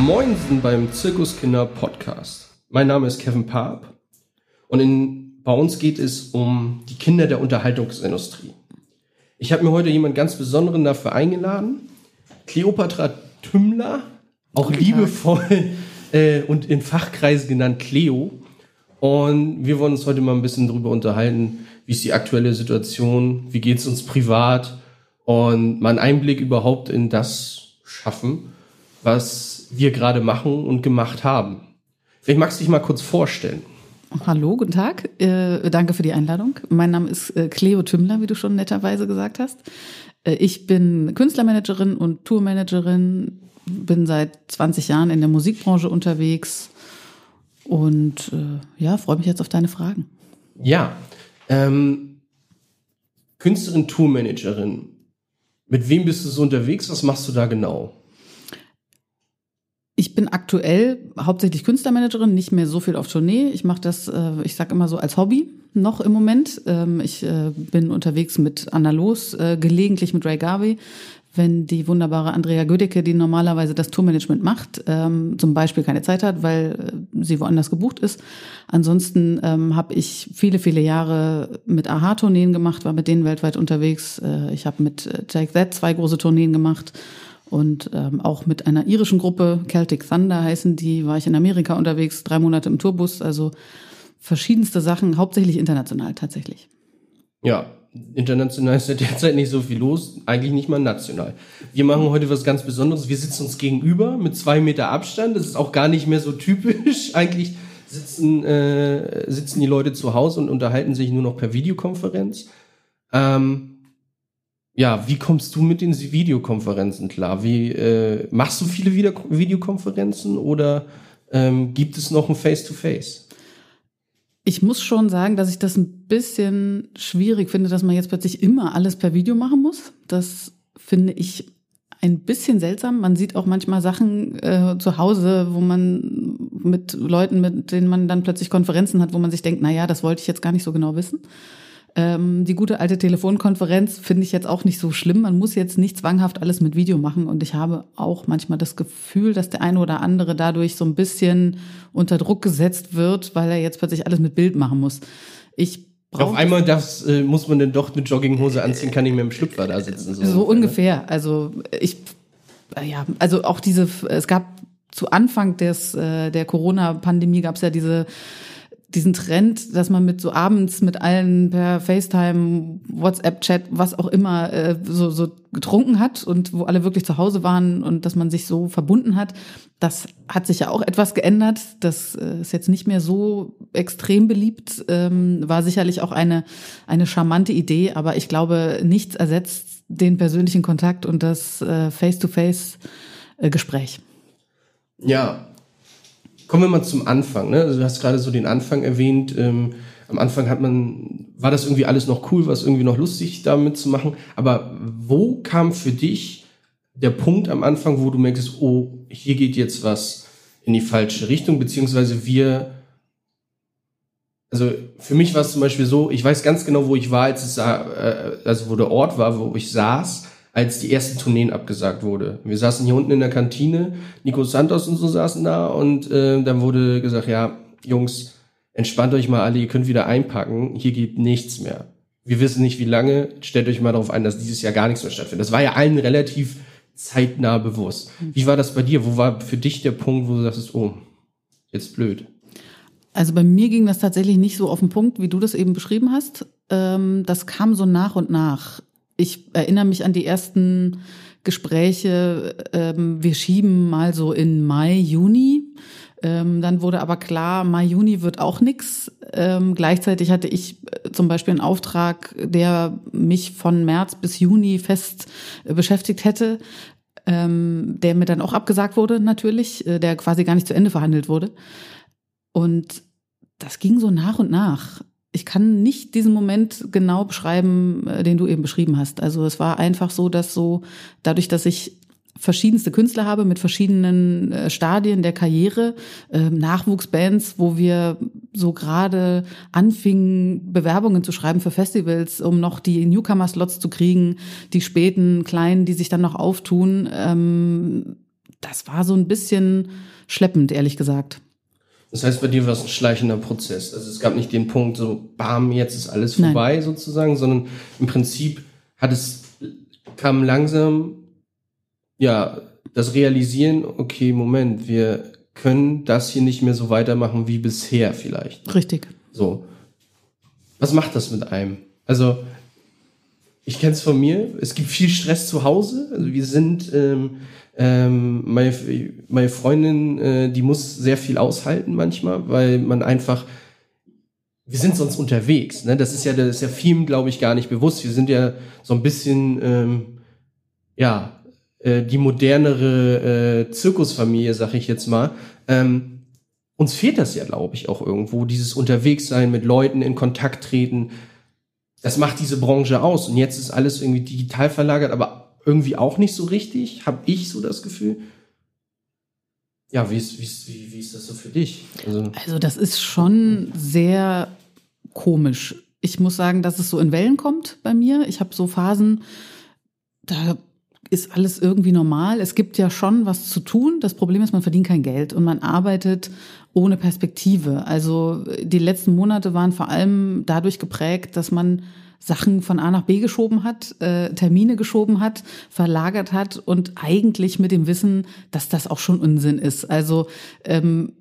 Moinsen beim Zirkuskinder Podcast. Mein Name ist Kevin Paap und in, bei uns geht es um die Kinder der Unterhaltungsindustrie. Ich habe mir heute jemand ganz Besonderen dafür eingeladen. Cleopatra Tümmler, auch liebevoll äh, und in Fachkreisen genannt Cleo. Und wir wollen uns heute mal ein bisschen darüber unterhalten, wie ist die aktuelle Situation, wie geht es uns privat und mal einen Einblick überhaupt in das schaffen, was wir gerade machen und gemacht haben. Vielleicht magst du dich mal kurz vorstellen. Hallo, guten Tag. Äh, danke für die Einladung. Mein Name ist äh, Cleo Tümmler, wie du schon netterweise gesagt hast. Äh, ich bin Künstlermanagerin und Tourmanagerin, bin seit 20 Jahren in der Musikbranche unterwegs und äh, ja, freue mich jetzt auf deine Fragen. Ja, ähm, Künstlerin, Tourmanagerin. Mit wem bist du so unterwegs? Was machst du da genau? Ich bin aktuell hauptsächlich Künstlermanagerin, nicht mehr so viel auf Tournee. Ich mache das, äh, ich sag immer so, als Hobby noch im Moment. Ähm, ich äh, bin unterwegs mit Anna Los, äh, gelegentlich mit Ray Garvey. Wenn die wunderbare Andrea Gödecke, die normalerweise das Tourmanagement macht, ähm, zum Beispiel keine Zeit hat, weil sie woanders gebucht ist. Ansonsten ähm, habe ich viele, viele Jahre mit AHA-Tourneen gemacht, war mit denen weltweit unterwegs. Ich habe mit Take That zwei große Tourneen gemacht und ähm, auch mit einer irischen Gruppe, Celtic Thunder heißen die, war ich in Amerika unterwegs, drei Monate im Tourbus, also verschiedenste Sachen, hauptsächlich international tatsächlich. Ja, international ist ja derzeit nicht so viel los, eigentlich nicht mal national. Wir machen heute was ganz Besonderes. Wir sitzen uns gegenüber mit zwei Meter Abstand. Das ist auch gar nicht mehr so typisch. Eigentlich sitzen, äh, sitzen die Leute zu Hause und unterhalten sich nur noch per Videokonferenz. Ähm, ja, wie kommst du mit den Videokonferenzen klar? Wie äh, machst du viele Video Videokonferenzen oder ähm, gibt es noch ein Face-to-Face? Ich muss schon sagen, dass ich das ein bisschen schwierig finde, dass man jetzt plötzlich immer alles per Video machen muss. Das finde ich ein bisschen seltsam. Man sieht auch manchmal Sachen äh, zu Hause, wo man mit Leuten, mit denen man dann plötzlich Konferenzen hat, wo man sich denkt, na ja, das wollte ich jetzt gar nicht so genau wissen. Ähm, die gute alte Telefonkonferenz finde ich jetzt auch nicht so schlimm. Man muss jetzt nicht zwanghaft alles mit Video machen. Und ich habe auch manchmal das Gefühl, dass der eine oder andere dadurch so ein bisschen unter Druck gesetzt wird, weil er jetzt plötzlich alles mit Bild machen muss. Ich auf einmal das, äh, muss man denn doch eine Jogginghose anziehen, kann ich mir im Schlüpfer da sitzen. So, so ungefähr. Also ich, äh, ja, also auch diese, es gab zu Anfang des, äh, der Corona-Pandemie gab es ja diese diesen Trend, dass man mit so abends mit allen per FaceTime, WhatsApp-Chat, was auch immer, äh, so, so getrunken hat und wo alle wirklich zu Hause waren und dass man sich so verbunden hat, das hat sich ja auch etwas geändert. Das äh, ist jetzt nicht mehr so extrem beliebt, ähm, war sicherlich auch eine, eine charmante Idee, aber ich glaube, nichts ersetzt den persönlichen Kontakt und das äh, Face-to-Face-Gespräch. Ja, Kommen wir mal zum Anfang. Ne? Also du hast gerade so den Anfang erwähnt. Ähm, am Anfang hat man, war das irgendwie alles noch cool, war es irgendwie noch lustig, damit zu machen. Aber wo kam für dich der Punkt am Anfang, wo du merkst, oh, hier geht jetzt was in die falsche Richtung, beziehungsweise wir, also für mich war es zum Beispiel so, ich weiß ganz genau, wo ich war, als es, äh, also wo der Ort war, wo ich saß als die ersten Tourneen abgesagt wurde. Wir saßen hier unten in der Kantine, Nico Santos und so saßen da und äh, dann wurde gesagt, ja, Jungs, entspannt euch mal alle, ihr könnt wieder einpacken, hier geht nichts mehr. Wir wissen nicht, wie lange, stellt euch mal darauf ein, dass dieses Jahr gar nichts mehr stattfindet. Das war ja allen relativ zeitnah bewusst. Wie war das bei dir? Wo war für dich der Punkt, wo du sagst, oh, jetzt blöd? Also bei mir ging das tatsächlich nicht so auf den Punkt, wie du das eben beschrieben hast. Ähm, das kam so nach und nach ich erinnere mich an die ersten Gespräche, ähm, wir schieben mal so in Mai, Juni. Ähm, dann wurde aber klar, Mai, Juni wird auch nix. Ähm, gleichzeitig hatte ich äh, zum Beispiel einen Auftrag, der mich von März bis Juni fest äh, beschäftigt hätte, ähm, der mir dann auch abgesagt wurde natürlich, äh, der quasi gar nicht zu Ende verhandelt wurde. Und das ging so nach und nach ich kann nicht diesen Moment genau beschreiben, äh, den du eben beschrieben hast. Also es war einfach so, dass so dadurch, dass ich verschiedenste Künstler habe mit verschiedenen äh, Stadien der Karriere, äh, Nachwuchsbands, wo wir so gerade anfingen, Bewerbungen zu schreiben für Festivals, um noch die Newcomer-Slots zu kriegen, die späten kleinen, die sich dann noch auftun. Ähm, das war so ein bisschen schleppend, ehrlich gesagt. Das heißt, bei dir war es ein schleichender Prozess. Also es gab nicht den Punkt, so, bam, jetzt ist alles vorbei Nein. sozusagen, sondern im Prinzip hat es, kam langsam, ja, das Realisieren, okay, Moment, wir können das hier nicht mehr so weitermachen wie bisher vielleicht. Richtig. So. Was macht das mit einem? Also, ich kenne es von mir, es gibt viel Stress zu Hause. Also wir sind, ähm, ähm, meine, meine Freundin, äh, die muss sehr viel aushalten manchmal, weil man einfach, wir sind sonst unterwegs. Ne? Das ist ja, das ist ja vielen, glaube ich, gar nicht bewusst. Wir sind ja so ein bisschen, ähm, ja, äh, die modernere äh, Zirkusfamilie, sag ich jetzt mal. Ähm, uns fehlt das ja, glaube ich, auch irgendwo, dieses Unterwegssein, mit Leuten in Kontakt treten. Das macht diese Branche aus. Und jetzt ist alles irgendwie digital verlagert, aber irgendwie auch nicht so richtig, habe ich so das Gefühl. Ja, wie ist, wie, ist, wie, wie ist das so für dich? Also, also das ist schon sehr komisch. Ich muss sagen, dass es so in Wellen kommt bei mir. Ich habe so Phasen, da ist alles irgendwie normal. Es gibt ja schon was zu tun. Das Problem ist, man verdient kein Geld und man arbeitet ohne Perspektive. Also die letzten Monate waren vor allem dadurch geprägt, dass man Sachen von A nach B geschoben hat, äh, Termine geschoben hat, verlagert hat und eigentlich mit dem Wissen, dass das auch schon Unsinn ist. Also ähm,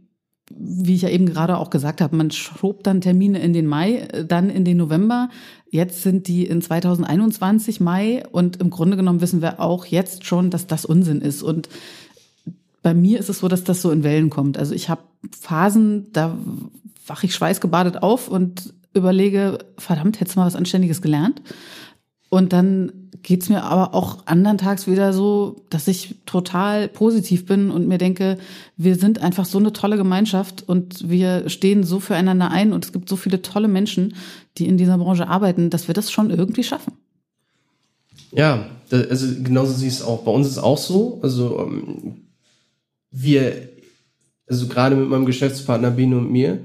wie ich ja eben gerade auch gesagt habe, man schob dann Termine in den Mai, äh, dann in den November. Jetzt sind die in 2021 Mai und im Grunde genommen wissen wir auch jetzt schon, dass das Unsinn ist. Und bei mir ist es so, dass das so in Wellen kommt. Also ich habe Phasen, da wache ich schweißgebadet auf und überlege, verdammt, hättest du mal was Anständiges gelernt. Und dann geht's mir aber auch andern Tags wieder so, dass ich total positiv bin und mir denke, wir sind einfach so eine tolle Gemeinschaft und wir stehen so füreinander ein und es gibt so viele tolle Menschen, die in dieser Branche arbeiten, dass wir das schon irgendwie schaffen. Ja, also genauso siehst es auch. Bei uns ist es auch so. Also ähm, wir, also gerade mit meinem Geschäftspartner Bino und mir,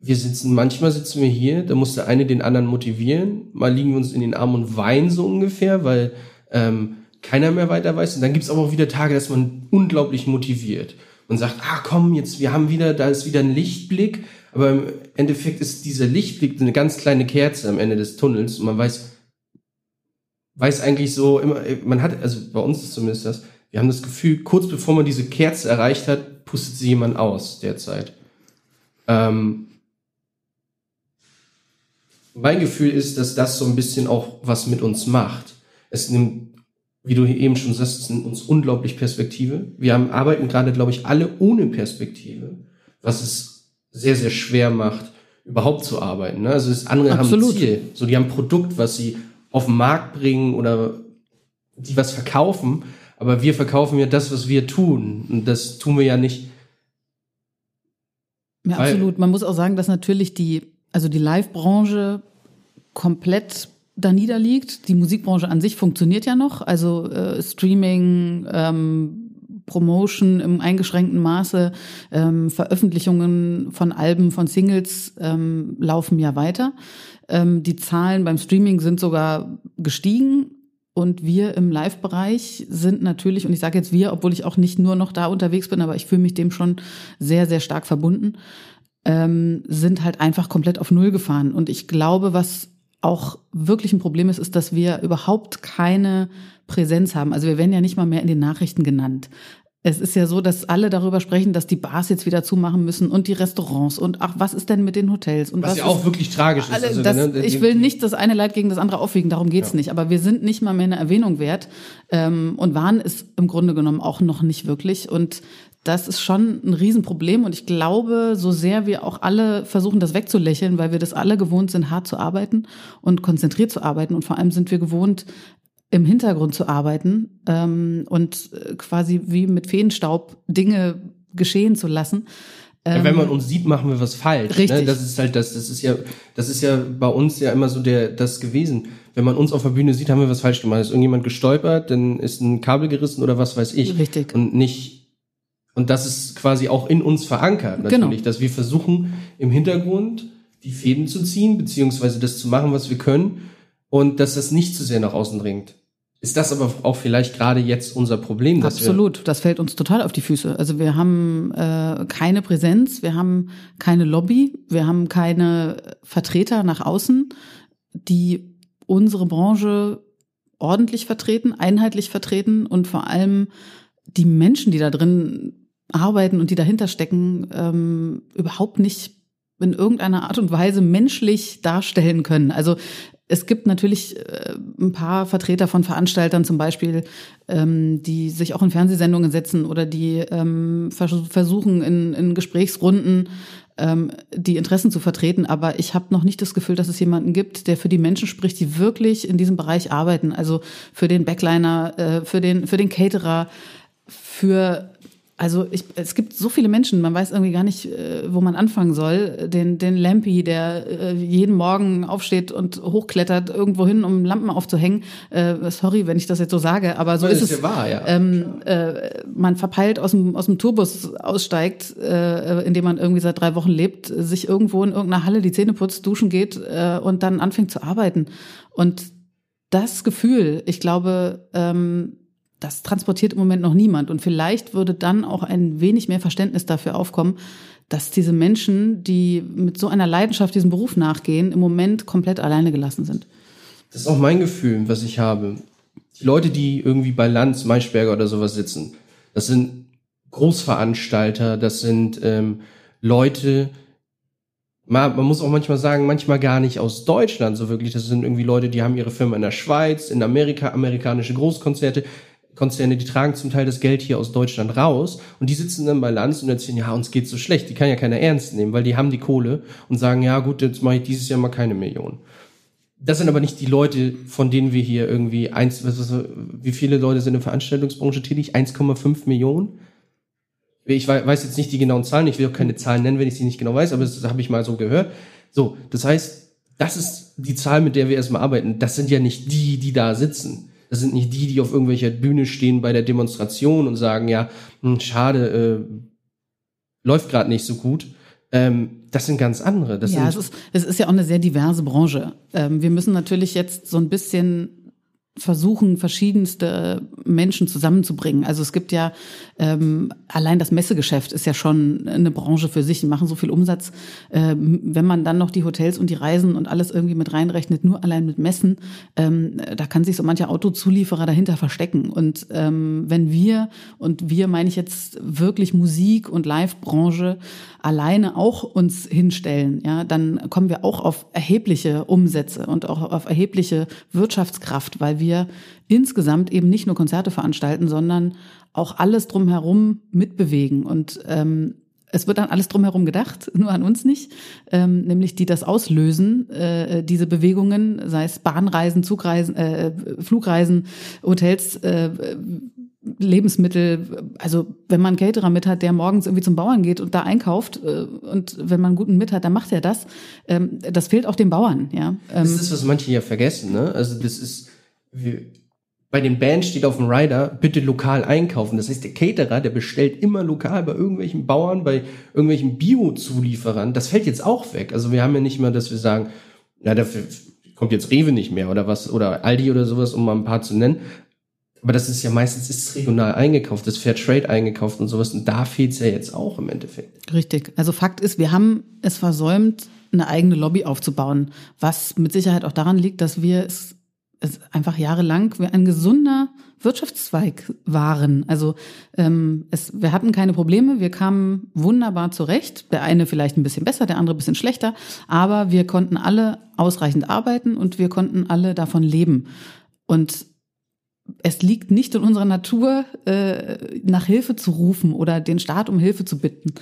wir sitzen, manchmal sitzen wir hier, da muss der eine den anderen motivieren, mal liegen wir uns in den Armen und weinen so ungefähr, weil ähm, keiner mehr weiter weiß. Und dann gibt's aber auch wieder Tage, dass man unglaublich motiviert und sagt, ah komm, jetzt, wir haben wieder, da ist wieder ein Lichtblick, aber im Endeffekt ist dieser Lichtblick eine ganz kleine Kerze am Ende des Tunnels und man weiß, weiß eigentlich so immer, man hat, also bei uns ist zumindest das, wir haben das Gefühl, kurz bevor man diese Kerze erreicht hat, pustet sie jemand aus derzeit. Ähm, mein Gefühl ist, dass das so ein bisschen auch was mit uns macht. Es nimmt, wie du eben schon sagst, es nimmt uns unglaublich Perspektive. Wir haben, arbeiten gerade, glaube ich, alle ohne Perspektive, was es sehr, sehr schwer macht, überhaupt zu arbeiten. Ne? Also das andere Absolut. haben ein Ziel. So, die haben ein Produkt, was sie auf den Markt bringen oder die was verkaufen. Aber wir verkaufen ja das, was wir tun. Und das tun wir ja nicht ja, absolut. Man muss auch sagen, dass natürlich die, also die Live-Branche komplett da niederliegt. Die Musikbranche an sich funktioniert ja noch. Also äh, Streaming, ähm, Promotion im eingeschränkten Maße, ähm, Veröffentlichungen von Alben, von Singles ähm, laufen ja weiter. Ähm, die Zahlen beim Streaming sind sogar gestiegen. Und wir im Live-Bereich sind natürlich, und ich sage jetzt wir, obwohl ich auch nicht nur noch da unterwegs bin, aber ich fühle mich dem schon sehr, sehr stark verbunden, ähm, sind halt einfach komplett auf Null gefahren. Und ich glaube, was auch wirklich ein Problem ist, ist, dass wir überhaupt keine Präsenz haben. Also wir werden ja nicht mal mehr in den Nachrichten genannt. Es ist ja so, dass alle darüber sprechen, dass die Bars jetzt wieder zumachen müssen und die Restaurants und ach, was ist denn mit den Hotels? Und was, was ja auch wirklich tragisch ist. Also das, ne, ich will nicht das eine Leid gegen das andere aufwiegen, darum geht's ja. nicht. Aber wir sind nicht mal mehr eine Erwähnung wert ähm, und waren es im Grunde genommen auch noch nicht wirklich. Und das ist schon ein Riesenproblem. Und ich glaube, so sehr wir auch alle versuchen, das wegzulächeln, weil wir das alle gewohnt sind, hart zu arbeiten und konzentriert zu arbeiten. Und vor allem sind wir gewohnt, im Hintergrund zu arbeiten ähm, und äh, quasi wie mit Feenstaub Dinge geschehen zu lassen. Ja, wenn man ähm, uns sieht, machen wir was falsch. Ne? Richtig. Ne? Das ist halt das, das ist ja, das ist ja bei uns ja immer so der, das gewesen. Wenn man uns auf der Bühne sieht, haben wir was falsch gemacht. Ist irgendjemand gestolpert, dann ist ein Kabel gerissen oder was weiß ich. Richtig. Und nicht, und das ist quasi auch in uns verankert, natürlich, genau. dass wir versuchen, im Hintergrund die Fäden zu ziehen, beziehungsweise das zu machen, was wir können und dass das nicht zu sehr nach außen dringt. ist das aber auch vielleicht gerade jetzt unser Problem. Absolut, das fällt uns total auf die Füße. Also wir haben äh, keine Präsenz, wir haben keine Lobby, wir haben keine Vertreter nach außen, die unsere Branche ordentlich vertreten, einheitlich vertreten und vor allem die Menschen, die da drin arbeiten und die dahinter stecken, ähm, überhaupt nicht in irgendeiner Art und Weise menschlich darstellen können. Also es gibt natürlich äh, ein paar Vertreter von Veranstaltern zum Beispiel, ähm, die sich auch in Fernsehsendungen setzen oder die ähm, versuchen in, in Gesprächsrunden ähm, die Interessen zu vertreten. Aber ich habe noch nicht das Gefühl, dass es jemanden gibt, der für die Menschen spricht, die wirklich in diesem Bereich arbeiten. Also für den Backliner, äh, für den für den Caterer, für also ich, es gibt so viele Menschen, man weiß irgendwie gar nicht, äh, wo man anfangen soll. Den, den Lampy, der äh, jeden Morgen aufsteht und hochklettert irgendwo hin, um Lampen aufzuhängen. Äh, sorry, wenn ich das jetzt so sage, aber so das ist, es. Ja wahr, ja. Ähm, äh, man verpeilt aus dem, aus dem Tourbus aussteigt, äh, in dem man irgendwie seit drei Wochen lebt, sich irgendwo in irgendeiner Halle die Zähne putzt, duschen geht äh, und dann anfängt zu arbeiten. Und das Gefühl, ich glaube, ähm, das transportiert im Moment noch niemand. Und vielleicht würde dann auch ein wenig mehr Verständnis dafür aufkommen, dass diese Menschen, die mit so einer Leidenschaft diesem Beruf nachgehen, im Moment komplett alleine gelassen sind. Das ist auch mein Gefühl, was ich habe. Die Leute, die irgendwie bei Lanz, Maischberger oder sowas sitzen, das sind Großveranstalter, das sind ähm, Leute, man, man muss auch manchmal sagen, manchmal gar nicht aus Deutschland so wirklich. Das sind irgendwie Leute, die haben ihre Firma in der Schweiz, in Amerika, amerikanische Großkonzerte. Konzerne, die tragen zum Teil das Geld hier aus Deutschland raus und die sitzen dann bei Lanz und erzählen, ja, uns geht's so schlecht. Die kann ja keiner ernst nehmen, weil die haben die Kohle und sagen, ja gut, jetzt mache ich dieses Jahr mal keine Million. Das sind aber nicht die Leute, von denen wir hier irgendwie eins, was, was, wie viele Leute sind in der Veranstaltungsbranche tätig? 1,5 Millionen? Ich weiß jetzt nicht die genauen Zahlen, ich will auch keine Zahlen nennen, wenn ich sie nicht genau weiß, aber das habe ich mal so gehört. So, das heißt, das ist die Zahl, mit der wir erstmal arbeiten. Das sind ja nicht die, die da sitzen. Das sind nicht die, die auf irgendwelcher Bühne stehen bei der Demonstration und sagen, ja, hm, schade, äh, läuft gerade nicht so gut. Ähm, das sind ganz andere. Das ja, es ist, es ist ja auch eine sehr diverse Branche. Ähm, wir müssen natürlich jetzt so ein bisschen versuchen, verschiedenste Menschen zusammenzubringen. Also es gibt ja ähm, allein das Messegeschäft ist ja schon eine Branche für sich. Die machen so viel Umsatz. Ähm, wenn man dann noch die Hotels und die Reisen und alles irgendwie mit reinrechnet, nur allein mit Messen, ähm, da kann sich so mancher Autozulieferer dahinter verstecken. Und ähm, wenn wir und wir meine ich jetzt wirklich Musik und Live-Branche alleine auch uns hinstellen, ja, dann kommen wir auch auf erhebliche Umsätze und auch auf erhebliche Wirtschaftskraft, weil wir insgesamt eben nicht nur Konzerte veranstalten, sondern auch alles drumherum mitbewegen. Und ähm, es wird an alles drumherum gedacht, nur an uns nicht, ähm, nämlich die das auslösen, äh, diese Bewegungen, sei es Bahnreisen, Zugreisen, äh, Flugreisen, Hotels, äh, Lebensmittel, also wenn man einen Caterer mit hat, der morgens irgendwie zum Bauern geht und da einkauft äh, und wenn man einen guten mit hat, dann macht er das. Ähm, das fehlt auch den Bauern, ja. Ähm, das ist, was manche ja vergessen, ne? Also das ist, bei den Bands steht auf dem Rider, bitte lokal einkaufen. Das heißt, der Caterer, der bestellt immer lokal bei irgendwelchen Bauern, bei irgendwelchen Bio-Zulieferern. Das fällt jetzt auch weg. Also wir haben ja nicht mal, dass wir sagen, ja, dafür kommt jetzt Rewe nicht mehr oder was, oder Aldi oder sowas, um mal ein paar zu nennen. Aber das ist ja meistens ist regional eingekauft, das Fair Trade eingekauft und sowas. Und da fehlt es ja jetzt auch im Endeffekt. Richtig. Also Fakt ist, wir haben es versäumt, eine eigene Lobby aufzubauen, was mit Sicherheit auch daran liegt, dass wir es einfach jahrelang ein gesunder Wirtschaftszweig waren. Also ähm, es, wir hatten keine Probleme, wir kamen wunderbar zurecht. Der eine vielleicht ein bisschen besser, der andere ein bisschen schlechter, aber wir konnten alle ausreichend arbeiten und wir konnten alle davon leben. Und es liegt nicht in unserer Natur, äh, nach Hilfe zu rufen oder den Staat um Hilfe zu bitten.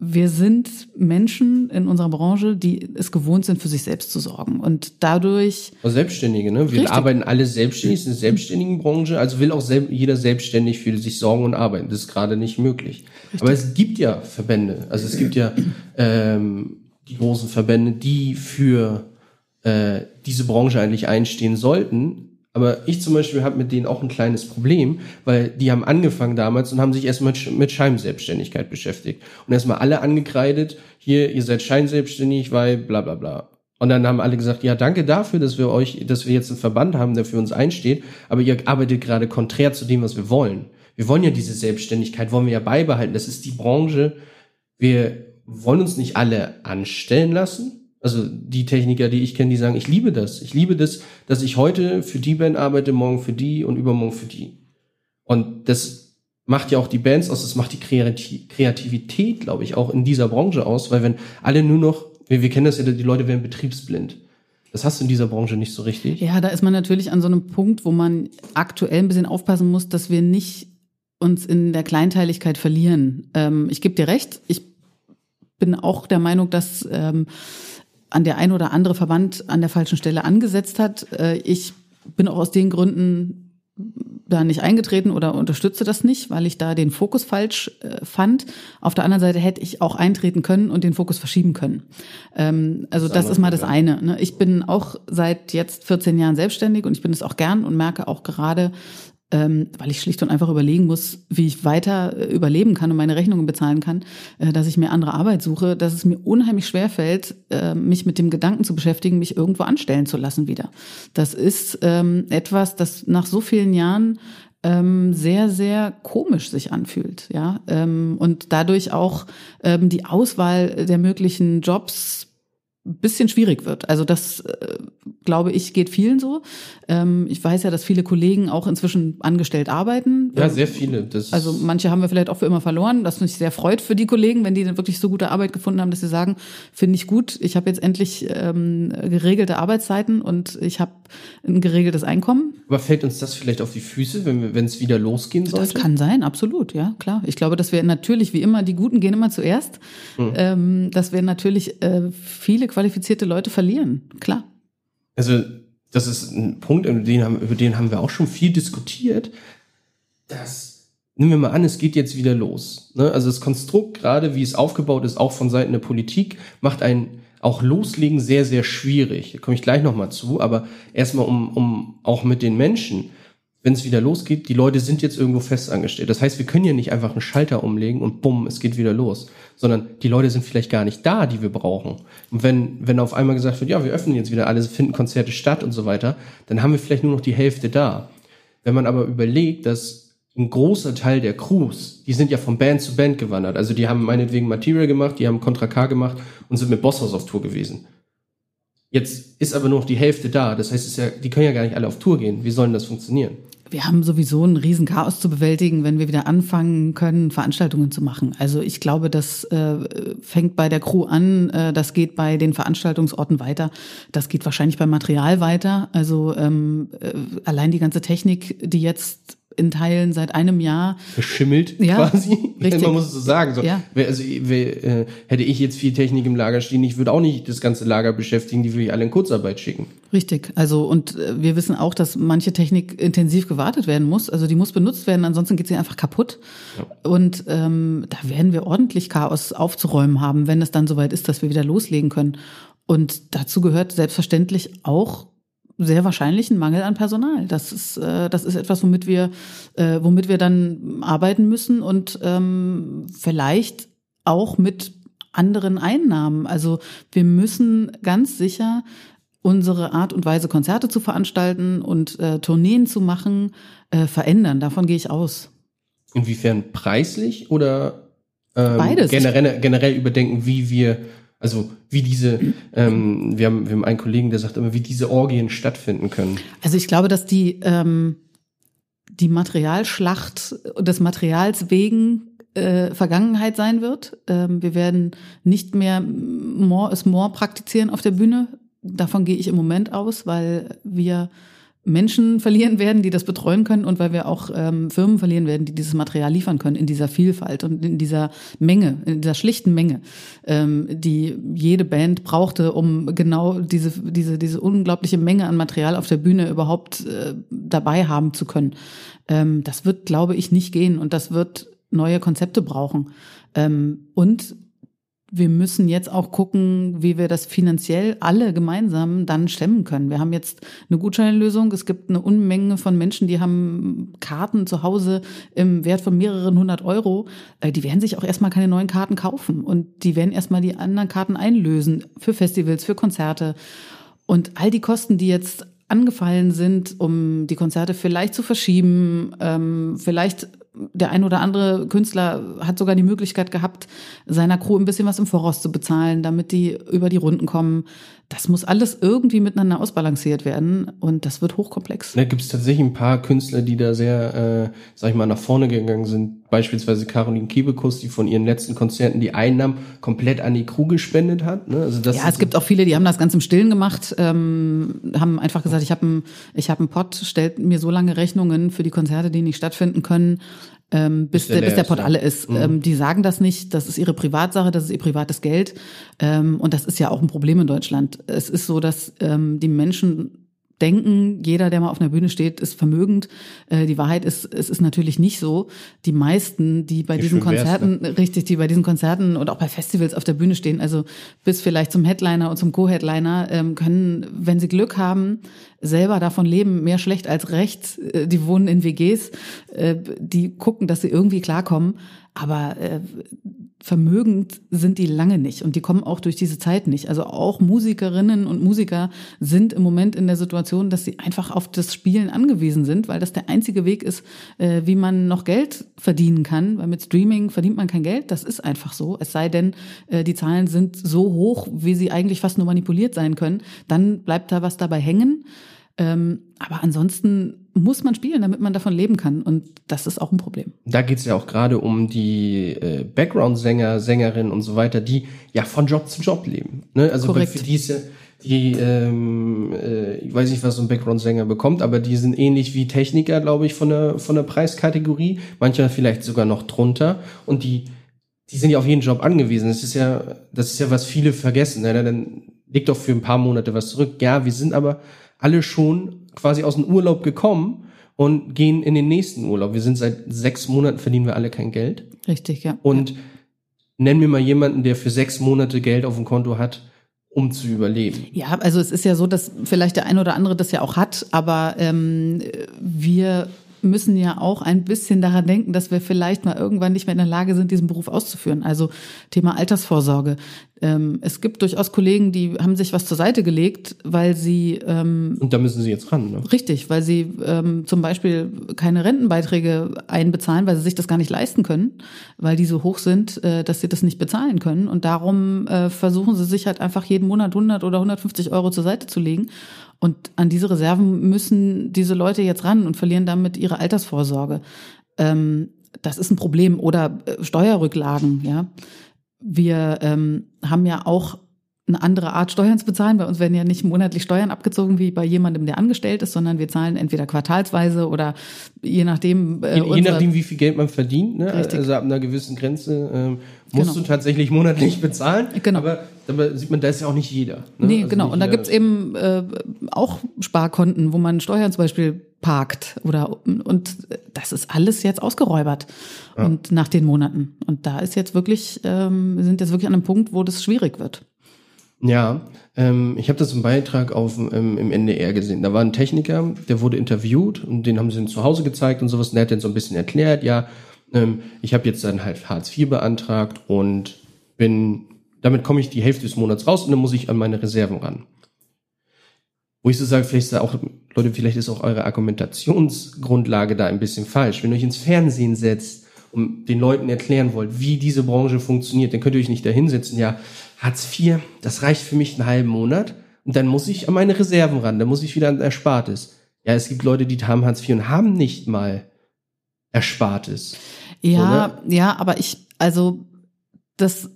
Wir sind Menschen in unserer Branche, die es gewohnt sind, für sich selbst zu sorgen. Und dadurch. Also Selbstständige, ne? Wir Richtig. arbeiten alle selbstständig, sind selbstständigen Branche, also will auch sel jeder selbstständig für sich sorgen und arbeiten. Das ist gerade nicht möglich. Richtig. Aber es gibt ja Verbände, also es gibt ja ähm, die großen Verbände, die für äh, diese Branche eigentlich einstehen sollten, aber ich zum Beispiel habe mit denen auch ein kleines Problem, weil die haben angefangen damals und haben sich erstmal mit Scheinselbstständigkeit beschäftigt. Und erstmal alle angekreidet, hier, ihr seid scheinselbstständig, weil bla bla bla. Und dann haben alle gesagt, ja, danke dafür, dass wir euch, dass wir jetzt einen Verband haben, der für uns einsteht, aber ihr arbeitet gerade konträr zu dem, was wir wollen. Wir wollen ja diese Selbstständigkeit, wollen wir ja beibehalten. Das ist die Branche. Wir wollen uns nicht alle anstellen lassen. Also die Techniker, die ich kenne, die sagen, ich liebe das. Ich liebe das, dass ich heute für die Band arbeite, morgen für die und übermorgen für die. Und das macht ja auch die Bands aus, das macht die Kreativität, glaube ich, auch in dieser Branche aus, weil wenn alle nur noch, wir, wir kennen das ja, die Leute werden betriebsblind. Das hast du in dieser Branche nicht so richtig. Ja, da ist man natürlich an so einem Punkt, wo man aktuell ein bisschen aufpassen muss, dass wir nicht uns in der Kleinteiligkeit verlieren. Ähm, ich gebe dir recht, ich bin auch der Meinung, dass ähm, an der ein oder andere Verband an der falschen Stelle angesetzt hat. Äh, ich bin auch aus den Gründen da nicht eingetreten oder unterstütze das nicht, weil ich da den Fokus falsch äh, fand. Auf der anderen Seite hätte ich auch eintreten können und den Fokus verschieben können. Ähm, also das, das ist mal das eine. Ne? Ich bin auch seit jetzt 14 Jahren selbstständig und ich bin es auch gern und merke auch gerade, ähm, weil ich schlicht und einfach überlegen muss, wie ich weiter äh, überleben kann und meine Rechnungen bezahlen kann, äh, dass ich mir andere Arbeit suche, dass es mir unheimlich schwer fällt, äh, mich mit dem Gedanken zu beschäftigen, mich irgendwo anstellen zu lassen wieder. Das ist ähm, etwas, das nach so vielen Jahren ähm, sehr, sehr komisch sich anfühlt, ja, ähm, und dadurch auch ähm, die Auswahl der möglichen Jobs bisschen schwierig wird. Also das, äh, glaube ich, geht vielen so. Ähm, ich weiß ja, dass viele Kollegen auch inzwischen angestellt arbeiten. Ja, sehr viele. Das also manche haben wir vielleicht auch für immer verloren, was mich sehr freut für die Kollegen, wenn die dann wirklich so gute Arbeit gefunden haben, dass sie sagen, finde ich gut, ich habe jetzt endlich ähm, geregelte Arbeitszeiten und ich habe ein geregeltes Einkommen. Aber fällt uns das vielleicht auf die Füße, wenn wenn es wieder losgehen sollte? Das kann sein, absolut, ja, klar. Ich glaube, dass wir natürlich, wie immer, die Guten gehen immer zuerst, mhm. ähm, dass wir natürlich äh, viele qualifizierte Leute verlieren, klar. Also das ist ein Punkt, über den haben, über den haben wir auch schon viel diskutiert. Das, nehmen wir mal an, es geht jetzt wieder los. Ne? Also das Konstrukt, gerade wie es aufgebaut ist, auch von Seiten der Politik, macht ein auch Loslegen sehr, sehr schwierig. Da komme ich gleich nochmal zu, aber erstmal um, um auch mit den Menschen wenn es wieder losgeht, die Leute sind jetzt irgendwo festangestellt. Das heißt, wir können ja nicht einfach einen Schalter umlegen und bumm, es geht wieder los, sondern die Leute sind vielleicht gar nicht da, die wir brauchen. Und wenn, wenn auf einmal gesagt wird, ja, wir öffnen jetzt wieder alles, finden Konzerte statt und so weiter, dann haben wir vielleicht nur noch die Hälfte da. Wenn man aber überlegt, dass ein großer Teil der Crews, die sind ja von Band zu Band gewandert. Also die haben meinetwegen Material gemacht, die haben Contra K gemacht und sind mit Bosshaus auf Tour gewesen. Jetzt ist aber nur noch die Hälfte da. Das heißt, ja, die können ja gar nicht alle auf Tour gehen. Wie soll denn das funktionieren? wir haben sowieso ein Riesenchaos zu bewältigen, wenn wir wieder anfangen können, Veranstaltungen zu machen. Also ich glaube, das äh, fängt bei der Crew an, äh, das geht bei den Veranstaltungsorten weiter, das geht wahrscheinlich beim Material weiter. Also ähm, äh, allein die ganze Technik, die jetzt in Teilen seit einem Jahr verschimmelt ja, quasi. Richtig. Man muss es so sagen. So, ja. Also wer, äh, hätte ich jetzt viel Technik im Lager stehen, ich würde auch nicht das ganze Lager beschäftigen, die würde ich alle in Kurzarbeit schicken. Richtig. Also und äh, wir wissen auch, dass manche Technik intensiv gewartet werden muss. Also die muss benutzt werden, ansonsten geht sie einfach kaputt. Ja. Und ähm, da werden wir ordentlich Chaos aufzuräumen haben, wenn es dann soweit ist, dass wir wieder loslegen können. Und dazu gehört selbstverständlich auch sehr wahrscheinlich ein Mangel an Personal. Das ist, äh, das ist etwas, womit wir, äh, womit wir dann arbeiten müssen und ähm, vielleicht auch mit anderen Einnahmen. Also wir müssen ganz sicher unsere Art und Weise, Konzerte zu veranstalten und äh, Tourneen zu machen, äh, verändern. Davon gehe ich aus. Inwiefern preislich oder ähm, Beides. Generell, generell überdenken, wie wir also wie diese, ähm, wir, haben, wir haben einen Kollegen, der sagt immer, wie diese Orgien stattfinden können. Also ich glaube, dass die, ähm, die Materialschlacht des Materials wegen äh, Vergangenheit sein wird. Ähm, wir werden nicht mehr more is more praktizieren auf der Bühne. Davon gehe ich im Moment aus, weil wir Menschen verlieren werden, die das betreuen können und weil wir auch ähm, Firmen verlieren werden, die dieses Material liefern können in dieser Vielfalt und in dieser Menge, in dieser schlichten Menge, ähm, die jede Band brauchte, um genau diese, diese, diese unglaubliche Menge an Material auf der Bühne überhaupt äh, dabei haben zu können. Ähm, das wird, glaube ich, nicht gehen und das wird neue Konzepte brauchen. Ähm, und wir müssen jetzt auch gucken, wie wir das finanziell alle gemeinsam dann stemmen können. Wir haben jetzt eine Gutscheinlösung. Es gibt eine Unmenge von Menschen, die haben Karten zu Hause im Wert von mehreren hundert Euro. Äh, die werden sich auch erstmal keine neuen Karten kaufen und die werden erstmal die anderen Karten einlösen für Festivals, für Konzerte. Und all die Kosten, die jetzt angefallen sind, um die Konzerte vielleicht zu verschieben, ähm, vielleicht der ein oder andere Künstler hat sogar die Möglichkeit gehabt, seiner Crew ein bisschen was im Voraus zu bezahlen, damit die über die Runden kommen. Das muss alles irgendwie miteinander ausbalanciert werden und das wird hochkomplex. Da gibt es tatsächlich ein paar Künstler, die da sehr, äh, sag ich mal, nach vorne gegangen sind. Beispielsweise Caroline Kebekus, die von ihren letzten Konzerten die Einnahmen komplett an die Crew gespendet hat. Ne? Also das ja, es gibt auch viele, die haben das ganz im Stillen gemacht, ähm, haben einfach gesagt, ich habe einen ich hab einen Pott, stellt mir so lange Rechnungen für die Konzerte, die nicht stattfinden können ähm, bis, bis, der, bis der Pott alle ist. Mhm. Ähm, die sagen das nicht, das ist ihre Privatsache, das ist ihr privates Geld. Ähm, und das ist ja auch ein Problem in Deutschland. Es ist so, dass ähm, die Menschen denken, jeder, der mal auf einer Bühne steht, ist vermögend. Äh, die Wahrheit ist, es ist natürlich nicht so. Die meisten, die bei Wie diesen Konzerten, ne? richtig, die bei diesen Konzerten und auch bei Festivals auf der Bühne stehen, also bis vielleicht zum Headliner und zum Co-Headliner, ähm, können, wenn sie Glück haben, selber davon leben, mehr schlecht als recht. Äh, die wohnen in WGs, äh, die gucken, dass sie irgendwie klarkommen. Aber äh, vermögend sind die lange nicht und die kommen auch durch diese Zeit nicht. Also auch Musikerinnen und Musiker sind im Moment in der Situation, dass sie einfach auf das Spielen angewiesen sind, weil das der einzige Weg ist, äh, wie man noch Geld verdienen kann. Weil mit Streaming verdient man kein Geld, das ist einfach so. Es sei denn, äh, die Zahlen sind so hoch, wie sie eigentlich fast nur manipuliert sein können. Dann bleibt da was dabei hängen. Ähm, aber ansonsten muss man spielen, damit man davon leben kann. Und das ist auch ein Problem. Da geht es ja auch gerade um die äh, Background-Sänger, Sängerinnen und so weiter, die ja von Job zu Job leben. Ne? Also Korrekt. für die ist ja, die, ähm, äh, ich weiß nicht, was so ein Background-Sänger bekommt, aber die sind ähnlich wie Techniker, glaube ich, von der, von der Preiskategorie. Manchmal vielleicht sogar noch drunter. Und die, die sind ja auf jeden Job angewiesen. Das ist ja, das ist ja, was viele vergessen. Ne? Dann liegt doch für ein paar Monate was zurück. Ja, wir sind aber alle schon quasi aus dem Urlaub gekommen und gehen in den nächsten Urlaub. Wir sind seit sechs Monaten, verdienen wir alle kein Geld. Richtig, ja. Und nenn mir mal jemanden, der für sechs Monate Geld auf dem Konto hat, um zu überleben. Ja, also es ist ja so, dass vielleicht der eine oder andere das ja auch hat, aber ähm, wir müssen ja auch ein bisschen daran denken, dass wir vielleicht mal irgendwann nicht mehr in der Lage sind, diesen Beruf auszuführen. Also Thema Altersvorsorge. Ähm, es gibt durchaus Kollegen, die haben sich was zur Seite gelegt, weil sie ähm, und da müssen sie jetzt ran. Ne? Richtig, weil sie ähm, zum Beispiel keine Rentenbeiträge einbezahlen, weil sie sich das gar nicht leisten können, weil die so hoch sind, äh, dass sie das nicht bezahlen können. Und darum äh, versuchen sie sich halt einfach jeden Monat 100 oder 150 Euro zur Seite zu legen und an diese Reserven müssen diese Leute jetzt ran und verlieren damit ihre Altersvorsorge. Ähm, das ist ein Problem. Oder äh, Steuerrücklagen, ja. Wir ähm, haben ja auch eine andere Art Steuern zu bezahlen. Bei uns werden ja nicht monatlich Steuern abgezogen wie bei jemandem, der angestellt ist, sondern wir zahlen entweder quartalsweise oder je nachdem. Äh, je, je nachdem, wie viel Geld man verdient. Ne? Also ab einer gewissen Grenze ähm, musst genau. du tatsächlich monatlich bezahlen. Genau. Aber, aber sieht man, da ist ja auch nicht jeder. Ne? Nee, also genau. Und da gibt's eben äh, auch Sparkonten, wo man Steuern zum Beispiel parkt oder und das ist alles jetzt ausgeräubert ja. und nach den Monaten. Und da ist jetzt wirklich, ähm, wir sind jetzt wirklich an einem Punkt, wo das schwierig wird. Ja, ähm, ich habe das im Beitrag auf, ähm, im NDR gesehen. Da war ein Techniker, der wurde interviewt und den haben sie zu Hause gezeigt und sowas. Und der hat dann so ein bisschen erklärt, ja, ähm, ich habe jetzt dann halt Hartz IV beantragt und bin, damit komme ich die Hälfte des Monats raus und dann muss ich an meine Reserven ran. Wo ich so sage, vielleicht ist auch, Leute, vielleicht ist auch eure Argumentationsgrundlage da ein bisschen falsch. Wenn ihr euch ins Fernsehen setzt und den Leuten erklären wollt, wie diese Branche funktioniert, dann könnt ihr euch nicht da hinsetzen, ja, Hartz IV, das reicht für mich einen halben Monat und dann muss ich an meine Reserven ran, dann muss ich wieder an Erspartes. Ja, es gibt Leute, die haben Hartz IV und haben nicht mal Erspartes. Ja, so, ne? ja, aber ich, also das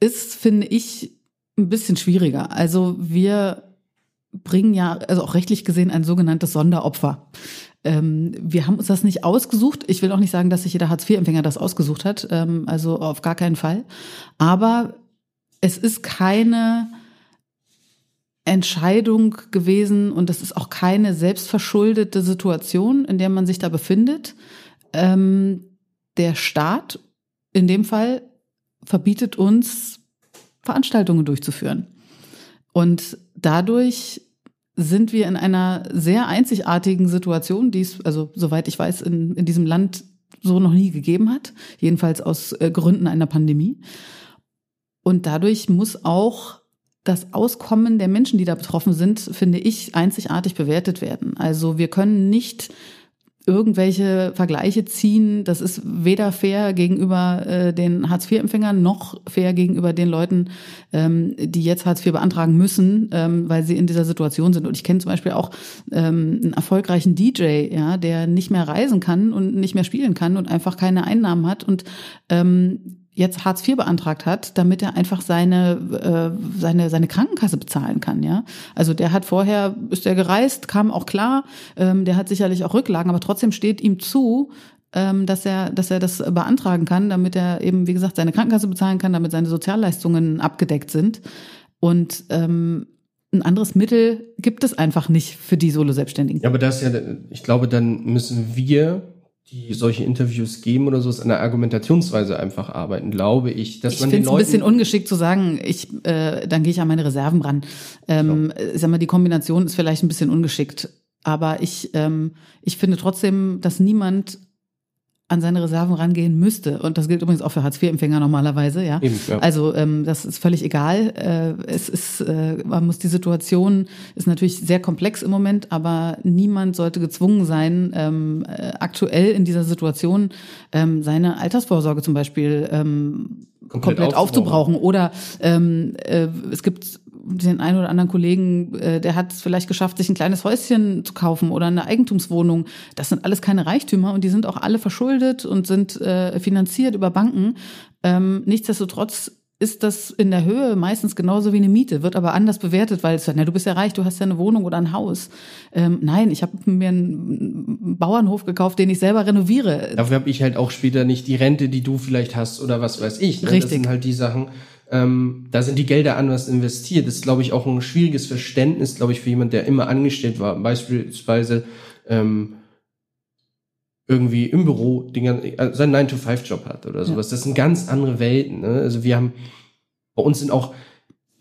ist, finde ich, ein bisschen schwieriger. Also wir bringen ja, also auch rechtlich gesehen, ein sogenanntes Sonderopfer. Ähm, wir haben uns das nicht ausgesucht. Ich will auch nicht sagen, dass sich jeder Hartz-IV-Empfänger das ausgesucht hat. Ähm, also auf gar keinen Fall. Aber es ist keine Entscheidung gewesen und es ist auch keine selbstverschuldete Situation, in der man sich da befindet. Ähm, der Staat in dem Fall verbietet uns Veranstaltungen durchzuführen. Und dadurch sind wir in einer sehr einzigartigen Situation, die es, also soweit ich weiß, in, in diesem Land so noch nie gegeben hat, jedenfalls aus äh, Gründen einer Pandemie. Und dadurch muss auch das Auskommen der Menschen, die da betroffen sind, finde ich, einzigartig bewertet werden. Also wir können nicht irgendwelche Vergleiche ziehen. Das ist weder fair gegenüber äh, den Hartz-IV-Empfängern noch fair gegenüber den Leuten, ähm, die jetzt Hartz IV beantragen müssen, ähm, weil sie in dieser Situation sind. Und ich kenne zum Beispiel auch ähm, einen erfolgreichen DJ, ja, der nicht mehr reisen kann und nicht mehr spielen kann und einfach keine Einnahmen hat und ähm, jetzt Hartz IV beantragt hat, damit er einfach seine, äh, seine, seine Krankenkasse bezahlen kann, ja. Also der hat vorher, ist er gereist, kam auch klar, ähm, der hat sicherlich auch Rücklagen, aber trotzdem steht ihm zu, ähm, dass er, dass er das beantragen kann, damit er eben, wie gesagt, seine Krankenkasse bezahlen kann, damit seine Sozialleistungen abgedeckt sind. Und ähm, ein anderes Mittel gibt es einfach nicht für die Solo-Selbstständigen. Ja, aber das ist ja, ich glaube, dann müssen wir die solche Interviews geben oder so, ist an der Argumentationsweise einfach arbeiten, glaube ich. Dass ich finde es ein bisschen ungeschickt zu sagen, ich, äh, dann gehe ich an meine Reserven ran. Ähm, so. Sag mal, die Kombination ist vielleicht ein bisschen ungeschickt. Aber ich, ähm, ich finde trotzdem, dass niemand an seine Reserven rangehen müsste. Und das gilt übrigens auch für Hartz-IV-Empfänger normalerweise, ja. Eben, ja. Also ähm, das ist völlig egal. Äh, es ist, äh, man muss die Situation ist natürlich sehr komplex im Moment, aber niemand sollte gezwungen sein, ähm, äh, aktuell in dieser Situation ähm, seine Altersvorsorge zum Beispiel ähm, komplett, komplett aufzubrauchen. Oder ähm, äh, es gibt den einen oder anderen Kollegen, äh, der hat es vielleicht geschafft, sich ein kleines Häuschen zu kaufen oder eine Eigentumswohnung. Das sind alles keine Reichtümer und die sind auch alle verschuldet und sind äh, finanziert über Banken. Ähm, nichtsdestotrotz ist das in der Höhe meistens genauso wie eine Miete, wird aber anders bewertet, weil es sagt, na, du bist ja reich, du hast ja eine Wohnung oder ein Haus. Ähm, nein, ich habe mir einen Bauernhof gekauft, den ich selber renoviere. Dafür habe ich halt auch später nicht die Rente, die du vielleicht hast oder was weiß ich. Ne? Richtig. Das sind halt die Sachen, ähm, da sind die Gelder anders investiert. Das ist, glaube ich, auch ein schwieriges Verständnis, glaube ich, für jemand, der immer angestellt war. Beispielsweise ähm, irgendwie im Büro den, also seinen 9-to-5-Job hat oder sowas. Ja. Das sind ganz andere Welten. Ne? Also wir haben, bei uns sind auch,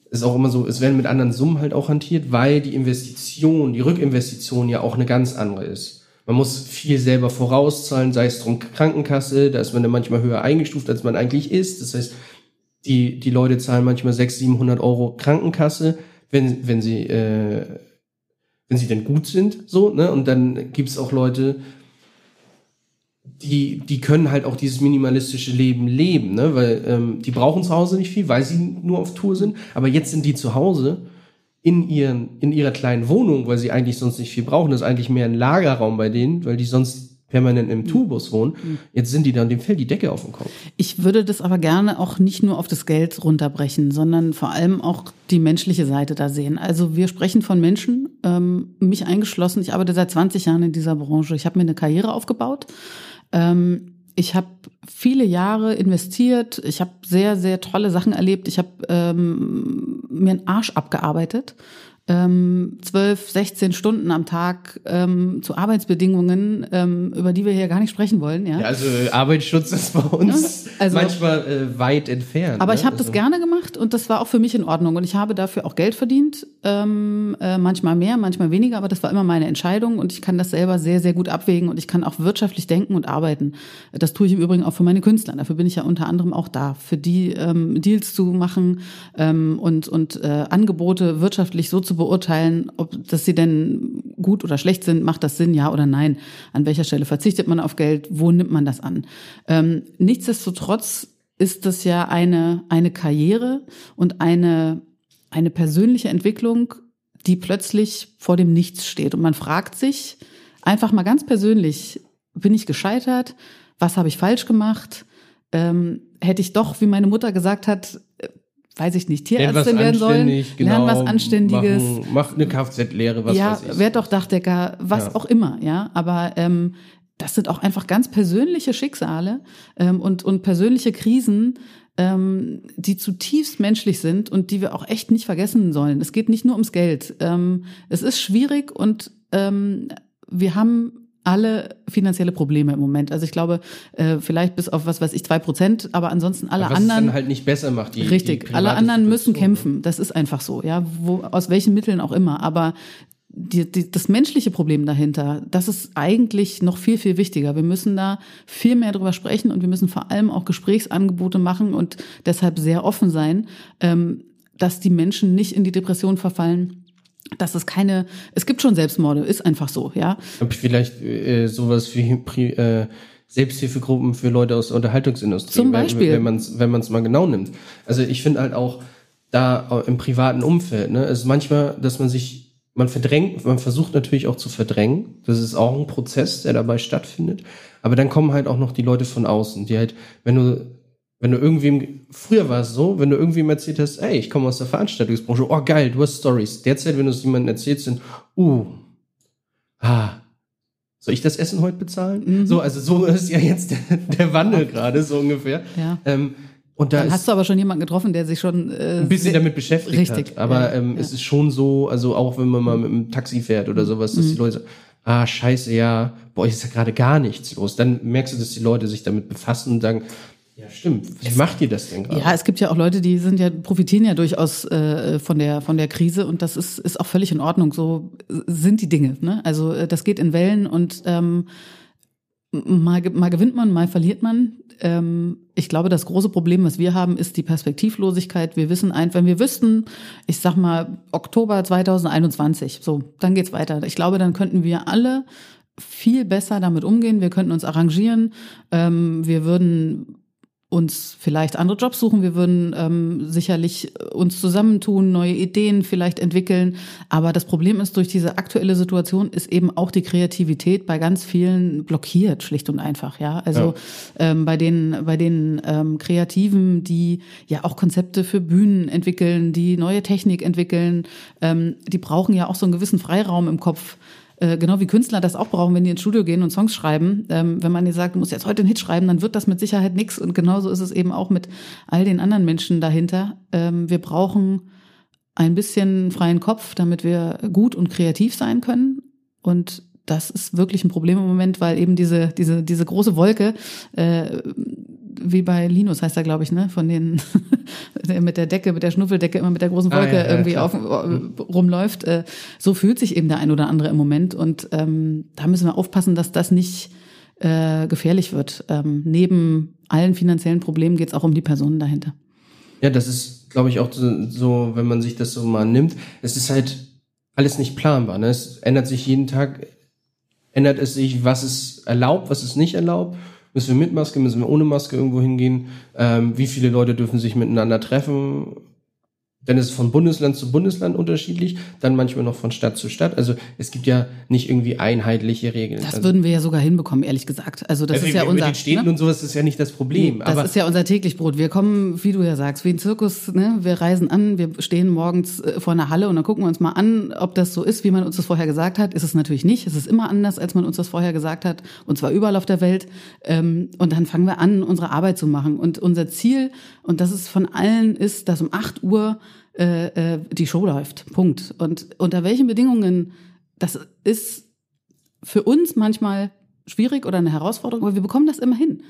ist auch immer so, es werden mit anderen Summen halt auch hantiert, weil die Investition, die Rückinvestition ja auch eine ganz andere ist. Man muss viel selber vorauszahlen, sei es drum Krankenkasse, da ist man dann manchmal höher eingestuft, als man eigentlich ist. Das heißt, die, die Leute zahlen manchmal 600, 700 Euro Krankenkasse, wenn, wenn sie, äh, wenn sie denn gut sind, so, ne? Und dann gibt's auch Leute, die, die können halt auch dieses minimalistische Leben leben, ne? Weil ähm, die brauchen zu Hause nicht viel, weil sie nur auf Tour sind. Aber jetzt sind die zu Hause in ihren, in ihrer kleinen Wohnung, weil sie eigentlich sonst nicht viel brauchen. Das ist eigentlich mehr ein Lagerraum bei denen, weil die sonst permanent im mhm. Tourbus wohnen. Mhm. Jetzt sind die dann, dem fällt die Decke auf den Kopf. Ich würde das aber gerne auch nicht nur auf das Geld runterbrechen, sondern vor allem auch die menschliche Seite da sehen. Also wir sprechen von Menschen, ähm, mich eingeschlossen. Ich arbeite seit 20 Jahren in dieser Branche. Ich habe mir eine Karriere aufgebaut. Ähm, ich habe viele Jahre investiert. Ich habe sehr, sehr tolle Sachen erlebt. Ich habe ähm, mir einen Arsch abgearbeitet ähm, 12, 16 Stunden am Tag ähm, zu Arbeitsbedingungen, ähm, über die wir hier gar nicht sprechen wollen. Ja, ja also Arbeitsschutz ist bei uns ja, also, manchmal äh, weit entfernt. Aber ne? ich habe also. das gerne gemacht und das war auch für mich in Ordnung und ich habe dafür auch Geld verdient, ähm, äh, manchmal mehr, manchmal weniger, aber das war immer meine Entscheidung und ich kann das selber sehr, sehr gut abwägen und ich kann auch wirtschaftlich denken und arbeiten. Das tue ich im Übrigen auch für meine Künstler. Dafür bin ich ja unter anderem auch da, für die ähm, Deals zu machen ähm, und, und äh, Angebote wirtschaftlich so zu zu beurteilen, ob dass sie denn gut oder schlecht sind, macht das Sinn, ja oder nein? An welcher Stelle verzichtet man auf Geld? Wo nimmt man das an? Ähm, nichtsdestotrotz ist das ja eine, eine Karriere und eine, eine persönliche Entwicklung, die plötzlich vor dem Nichts steht. Und man fragt sich einfach mal ganz persönlich, bin ich gescheitert? Was habe ich falsch gemacht? Ähm, hätte ich doch, wie meine Mutter gesagt hat, weiß ich nicht, Tierärztin werden sollen, genau, lernen was Anständiges. Machen, mach eine Kfz-Lehre, was ja, weiß ich. werd doch Dachdecker, was ja. auch immer, ja. Aber ähm, das sind auch einfach ganz persönliche Schicksale ähm, und, und persönliche Krisen, ähm, die zutiefst menschlich sind und die wir auch echt nicht vergessen sollen. Es geht nicht nur ums Geld. Ähm, es ist schwierig und ähm, wir haben alle finanzielle Probleme im Moment. Also ich glaube, äh, vielleicht bis auf was weiß ich, zwei Prozent, aber ansonsten alle was anderen. Es dann halt nicht besser macht. Die, richtig, die alle anderen müssen ne? kämpfen. Das ist einfach so, ja. Wo, aus welchen Mitteln auch immer. Aber die, die, das menschliche Problem dahinter, das ist eigentlich noch viel, viel wichtiger. Wir müssen da viel mehr drüber sprechen und wir müssen vor allem auch Gesprächsangebote machen und deshalb sehr offen sein, ähm, dass die Menschen nicht in die Depression verfallen dass es keine, es gibt schon Selbstmorde, ist einfach so, ja. Vielleicht äh, sowas wie äh, Selbsthilfegruppen für Leute aus der Unterhaltungsindustrie. Zum Beispiel. Wenn, wenn man es wenn man's mal genau nimmt. Also ich finde halt auch da im privaten Umfeld, ne, ist manchmal, dass man sich, man verdrängt, man versucht natürlich auch zu verdrängen. Das ist auch ein Prozess, der dabei stattfindet. Aber dann kommen halt auch noch die Leute von außen, die halt, wenn du wenn du irgendwem, früher war es so, wenn du irgendwem erzählt hast, ey, ich komme aus der Veranstaltungsbranche, oh geil, du hast Stories. Derzeit, wenn du es jemandem erzählst, sind, uh, ah, soll ich das Essen heute bezahlen? Mhm. So, also so ist ja jetzt der, der Wandel gerade, so ungefähr. Ja. Ähm, und da Dann hast du aber schon jemanden getroffen, der sich schon äh, ein bisschen damit beschäftigt richtig, hat. Aber ja, ähm, ja. es ist schon so, also auch wenn man mal mit dem Taxi fährt oder sowas, dass Mhm. die Leute sagen, ah, scheiße, ja, bei euch ist ja gerade gar nichts los. Dann merkst du, dass die Leute sich damit befassen und sagen, ja, stimmt. Wie macht ihr das denn gerade? Ja, es gibt ja auch Leute, die sind ja profitieren ja durchaus äh, von der von der Krise und das ist ist auch völlig in Ordnung. So sind die Dinge. Ne? Also äh, das geht in Wellen und ähm, mal mal gewinnt man, mal verliert man. Ähm, ich glaube, das große Problem, was wir haben, ist die Perspektivlosigkeit. Wir wissen ein, wenn wir wüssten, ich sag mal Oktober 2021, so dann geht's weiter. Ich glaube, dann könnten wir alle viel besser damit umgehen. Wir könnten uns arrangieren. Ähm, wir würden uns vielleicht andere Jobs suchen, wir würden ähm, sicherlich uns zusammentun, neue Ideen vielleicht entwickeln. Aber das Problem ist, durch diese aktuelle Situation ist eben auch die Kreativität bei ganz vielen blockiert, schlicht und einfach. Ja, also Ähm, bei den bei den ähm, Kreativen, die ja auch Konzepte für Bühnen entwickeln, die neue Technik entwickeln, ähm, die brauchen ja auch so einen gewissen Freiraum im Kopf. Äh, genau wie Künstler das auch brauchen, wenn die ins Studio gehen und Songs schreiben. Ähm, wenn man dir sagt, du musst jetzt heute einen Hit schreiben, dann wird das mit Sicherheit nix. Und genauso ist es eben auch mit all den anderen Menschen dahinter. Ähm, wir brauchen ein bisschen freien Kopf, damit wir gut und kreativ sein können. Und das ist wirklich ein Problem im Moment, weil eben diese, diese, diese große Wolke, äh, wie bei Linus heißt er, glaube ich, ne, von den mit der Decke, mit der Schnuffeldecke immer mit der großen Ah, Wolke ja, ja, irgendwie auf, äh, rumläuft. Äh, so fühlt sich eben der ein oder andere im Moment und ähm, da müssen wir aufpassen, dass das nicht äh, gefährlich wird. Ähm, neben allen finanziellen Problemen geht es auch um die Personen dahinter. Ja, das ist, glaube ich, auch so, so, wenn man sich das so mal nimmt, es ist halt alles nicht planbar. Ne? Es ändert sich jeden Tag, ändert es sich, was ist erlaubt, was ist nicht erlaubt. Müssen wir mit Maske, müssen wir ohne Maske irgendwo hingehen? Ähm, wie viele Leute dürfen sich miteinander treffen? Dann ist es von Bundesland zu Bundesland unterschiedlich, dann manchmal noch von Stadt zu Stadt. Also es gibt ja nicht irgendwie einheitliche Regeln. Das also, würden wir ja sogar hinbekommen, ehrlich gesagt. Also das also ist ja mit unser. den Städten ne? und sowas ist ja nicht das Problem. Das aber ist ja unser täglich Brot. Wir kommen, wie du ja sagst, wie ein Zirkus. Ne? Wir reisen an, wir stehen morgens äh, vor einer Halle und dann gucken wir uns mal an, ob das so ist, wie man uns das vorher gesagt hat. Ist es natürlich nicht. Es ist immer anders, als man uns das vorher gesagt hat. Und zwar überall auf der Welt. Ähm, Und dann fangen wir an, unsere Arbeit zu machen. Und unser Ziel, und das ist von allen, ist, dass um 8 Uhr äh, äh, die Show läuft. Punkt. Und unter welchen Bedingungen, das ist für uns manchmal schwierig oder eine Herausforderung, aber wir bekommen das immer hin.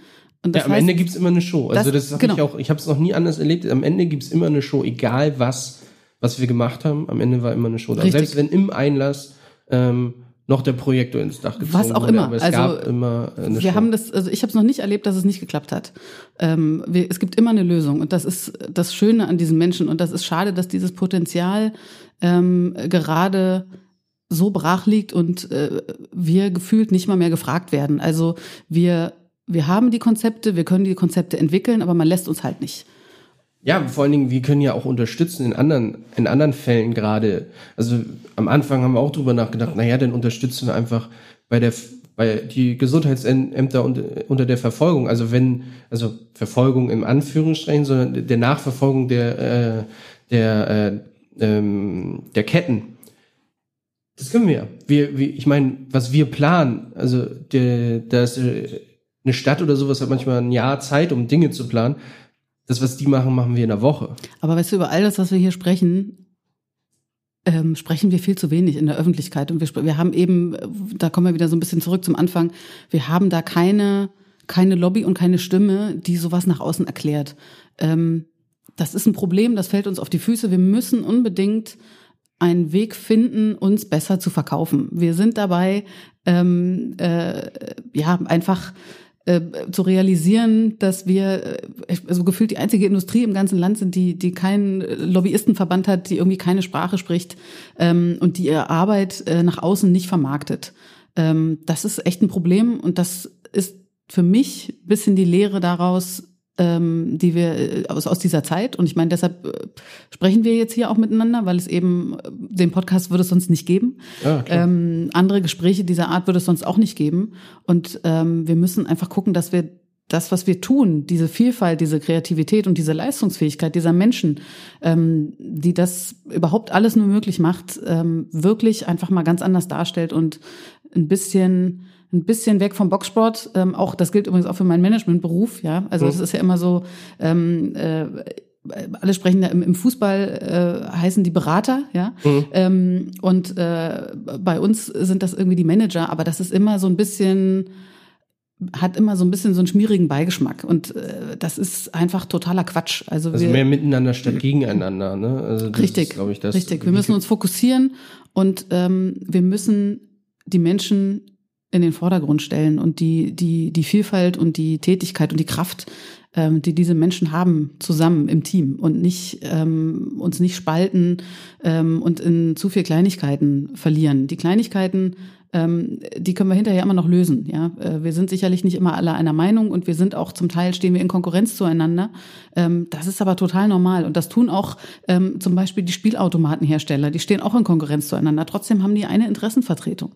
Und das ja, am heißt, Ende gibt's immer eine Show. Also das- das, habe genau. ich auch, ich habe es noch nie anders erlebt. Am Ende gibt's immer eine Show, egal was, was wir gemacht haben. Am Ende war immer eine Show da. Selbst wenn im Einlass ähm, noch der Projektor ins Dach gezogen Was auch wurde, immer. aber es Also, gab immer eine wir Show. haben das, also ich habe es noch nicht erlebt, dass es nicht geklappt hat. Ähm, wir, es gibt immer eine Lösung und das ist das Schöne an diesen Menschen und das ist schade, dass dieses Potenzial ähm, gerade so brach liegt und äh, wir gefühlt nicht mal mehr gefragt werden. Also wir wir haben die Konzepte, wir können die Konzepte entwickeln, aber man lässt uns halt nicht. Ja, vor allen Dingen, wir können ja auch unterstützen in anderen, in anderen Fällen gerade. Also am Anfang haben wir auch drüber nachgedacht, naja, dann unterstützen wir einfach bei der bei die Gesundheitsämter unter, der Verfolgung. Also wenn, also Verfolgung im Anführungsstrichen, sondern der Nachverfolgung der, äh, der, äh, ähm, der Ketten. Das können wir. Wir, wir ich meine, was wir planen, also der, das, äh, eine Stadt oder sowas hat manchmal ein Jahr Zeit, um Dinge zu planen. Das, was die machen, machen wir in einer Woche. Aber weißt du, über all das, was wir hier sprechen, ähm, sprechen wir viel zu wenig in der Öffentlichkeit. Und wir, wir haben eben, da kommen wir wieder so ein bisschen zurück zum Anfang, wir haben da keine, keine Lobby und keine Stimme, die sowas nach außen erklärt. Ähm, das ist ein Problem, das fällt uns auf die Füße. Wir müssen unbedingt einen Weg finden, uns besser zu verkaufen. Wir sind dabei, ähm, äh, ja, einfach äh, zu realisieren, dass wir äh, so gefühlt die einzige Industrie im ganzen Land sind, die, die keinen Lobbyistenverband hat, die irgendwie keine Sprache spricht ähm, und die ihre Arbeit äh, nach außen nicht vermarktet. Ähm, das ist echt ein Problem und das ist für mich bisschen die Lehre daraus, ähm, die wir äh, aus, aus dieser Zeit. Und ich meine, deshalb äh, sprechen wir jetzt hier auch miteinander, weil es eben äh, den Podcast würde es sonst nicht geben. Ja, ähm, andere Gespräche dieser Art würde es sonst auch nicht geben. Und ähm, wir müssen einfach gucken, dass wir das, was wir tun, diese Vielfalt, diese Kreativität und diese Leistungsfähigkeit dieser Menschen, ähm, die das überhaupt alles nur möglich macht, ähm, wirklich einfach mal ganz anders darstellt und ein bisschen ein bisschen weg vom Boxsport. Ähm, auch das gilt übrigens auch für meinen Managementberuf. Ja, also es mhm. ist ja immer so. Ähm, äh, alle sprechen ja im, im Fußball äh, heißen die Berater, ja. Mhm. Ähm, und äh, bei uns sind das irgendwie die Manager, aber das ist immer so ein bisschen hat immer so ein bisschen so einen schmierigen Beigeschmack und äh, das ist einfach totaler Quatsch. Also, also wir, mehr miteinander statt gegeneinander, ne? Also richtig, ist, ich, das richtig. Wir müssen uns fokussieren und ähm, wir müssen die Menschen in den Vordergrund stellen und die, die, die Vielfalt und die Tätigkeit und die Kraft, ähm, die diese Menschen haben, zusammen im Team und nicht ähm, uns nicht spalten ähm, und in zu viel Kleinigkeiten verlieren. Die Kleinigkeiten, ähm, die können wir hinterher immer noch lösen. Ja, äh, wir sind sicherlich nicht immer alle einer Meinung und wir sind auch zum Teil stehen wir in Konkurrenz zueinander. Ähm, das ist aber total normal und das tun auch ähm, zum Beispiel die Spielautomatenhersteller. Die stehen auch in Konkurrenz zueinander. Trotzdem haben die eine Interessenvertretung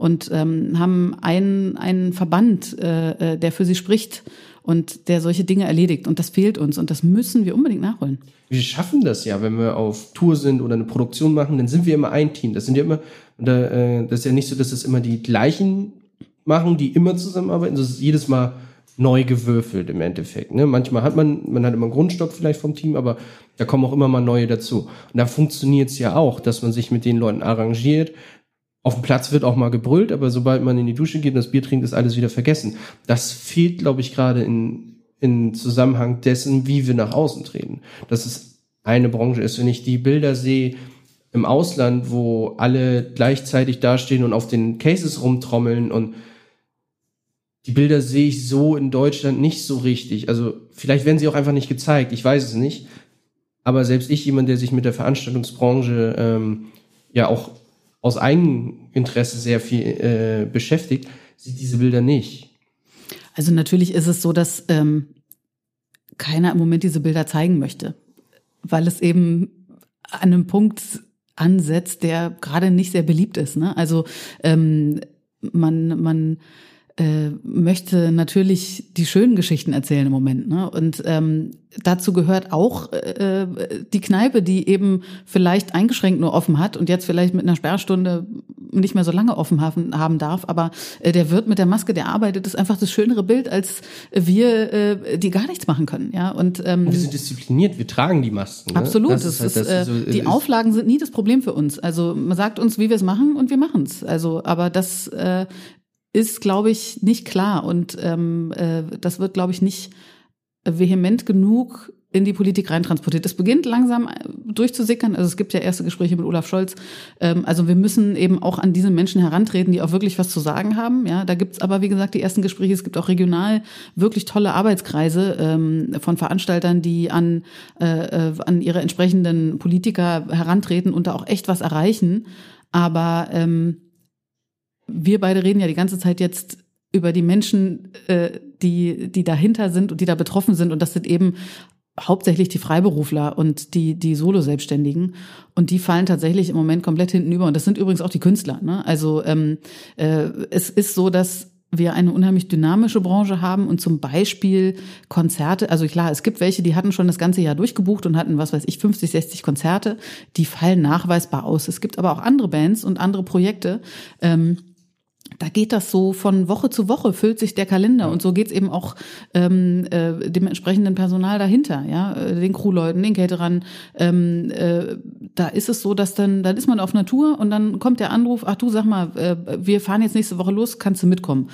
und ähm, haben einen, einen Verband, äh, äh, der für sie spricht und der solche Dinge erledigt. Und das fehlt uns und das müssen wir unbedingt nachholen. Wir schaffen das ja, wenn wir auf Tour sind oder eine Produktion machen, dann sind wir immer ein Team. Das sind ja immer, äh, das ist ja nicht so, dass es immer die gleichen machen, die immer zusammenarbeiten. Das ist jedes Mal neu gewürfelt im Endeffekt. Ne? Manchmal hat man, man hat immer einen Grundstock vielleicht vom Team, aber da kommen auch immer mal neue dazu. Und da funktioniert es ja auch, dass man sich mit den Leuten arrangiert, auf dem Platz wird auch mal gebrüllt, aber sobald man in die Dusche geht und das Bier trinkt, ist alles wieder vergessen. Das fehlt, glaube ich, gerade in, in Zusammenhang dessen, wie wir nach außen treten. Dass es eine Branche ist. Wenn ich die Bilder sehe im Ausland, wo alle gleichzeitig dastehen und auf den Cases rumtrommeln und die Bilder sehe ich so in Deutschland nicht so richtig. Also vielleicht werden sie auch einfach nicht gezeigt, ich weiß es nicht. Aber selbst ich, jemand, der sich mit der Veranstaltungsbranche ähm, ja auch aus Eigeninteresse sehr viel äh, beschäftigt, sieht diese Bilder nicht. Also natürlich ist es so, dass ähm, keiner im Moment diese Bilder zeigen möchte, weil es eben an einem Punkt ansetzt, der gerade nicht sehr beliebt ist. Ne? Also ähm, man, man äh, möchte natürlich die schönen Geschichten erzählen im Moment. Ne? Und ähm, dazu gehört auch äh, die Kneipe, die eben vielleicht eingeschränkt nur offen hat und jetzt vielleicht mit einer Sperrstunde nicht mehr so lange offen haben, haben darf. Aber äh, der Wirt mit der Maske, der arbeitet, ist einfach das schönere Bild als wir, äh, die gar nichts machen können. Ja, und, ähm, und wir sind diszipliniert, wir tragen die Masken. Ne? Absolut. Das, das ist, halt, das ist, äh, die Auflagen sind nie das Problem für uns. Also man sagt uns, wie wir es machen und wir machen es. Also, aber das äh, ist, glaube ich, nicht klar und ähm, äh, das wird, glaube ich, nicht vehement genug in die Politik reintransportiert. Es beginnt langsam äh, durchzusickern. Also es gibt ja erste Gespräche mit Olaf Scholz. Ähm, also wir müssen eben auch an diese Menschen herantreten, die auch wirklich was zu sagen haben. Ja, da gibt's aber wie gesagt die ersten Gespräche. Es gibt auch regional wirklich tolle Arbeitskreise ähm, von Veranstaltern, die an äh, äh an ihre entsprechenden Politiker herantreten und da auch echt was erreichen. Aber ähm, wir beide reden ja die ganze Zeit jetzt über die Menschen, äh, die, die dahinter sind und die da betroffen sind. Und das sind eben hauptsächlich die Freiberufler und die, die Solo-Selbstständigen. Und die fallen tatsächlich im Moment komplett hinten über. Und das sind übrigens auch die Künstler. Ne? Also ähm, äh, es ist so, dass wir eine unheimlich dynamische Branche haben und zum Beispiel Konzerte, also klar, es gibt welche, die hatten schon das ganze Jahr durchgebucht und hatten, was weiß ich, 50, 60 Konzerte, die fallen nachweisbar aus. Es gibt aber auch andere Bands und andere Projekte, ähm, da geht das so von Woche zu Woche, füllt sich der Kalender und so geht's eben auch ähm, äh, dem entsprechenden Personal dahinter, ja, äh, den Crewleuten, den Caterern. Ähm, äh, da ist es so, dass dann, dann ist man auf Natur und dann kommt der Anruf, ach du sag mal, äh, wir fahren jetzt nächste Woche los, kannst du mitkommen?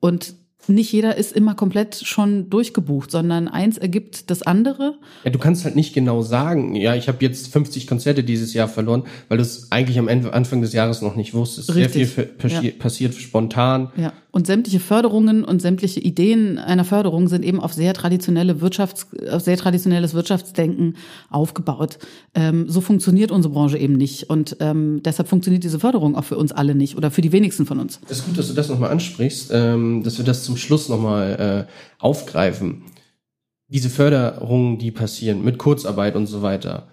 Und nicht jeder ist immer komplett schon durchgebucht, sondern eins ergibt das andere. Ja, du kannst halt nicht genau sagen, ja, ich habe jetzt 50 Konzerte dieses Jahr verloren, weil du es eigentlich am Ende, Anfang des Jahres noch nicht wusstest. Richtig. Sehr viel passi Ja. passiert spontan. Ja. Und sämtliche Förderungen und sämtliche Ideen einer Förderung sind eben auf sehr traditionelle Wirtschafts-, auf sehr traditionelles Wirtschaftsdenken aufgebaut. Ähm, so funktioniert unsere Branche eben nicht. Und ähm, deshalb funktioniert diese Förderung auch für uns alle nicht oder für die wenigsten von uns. Es ist gut, dass du das nochmal ansprichst, ähm, dass wir das zum Schluss nochmal äh, aufgreifen. Diese Förderungen, die passieren mit Kurzarbeit und so weiter,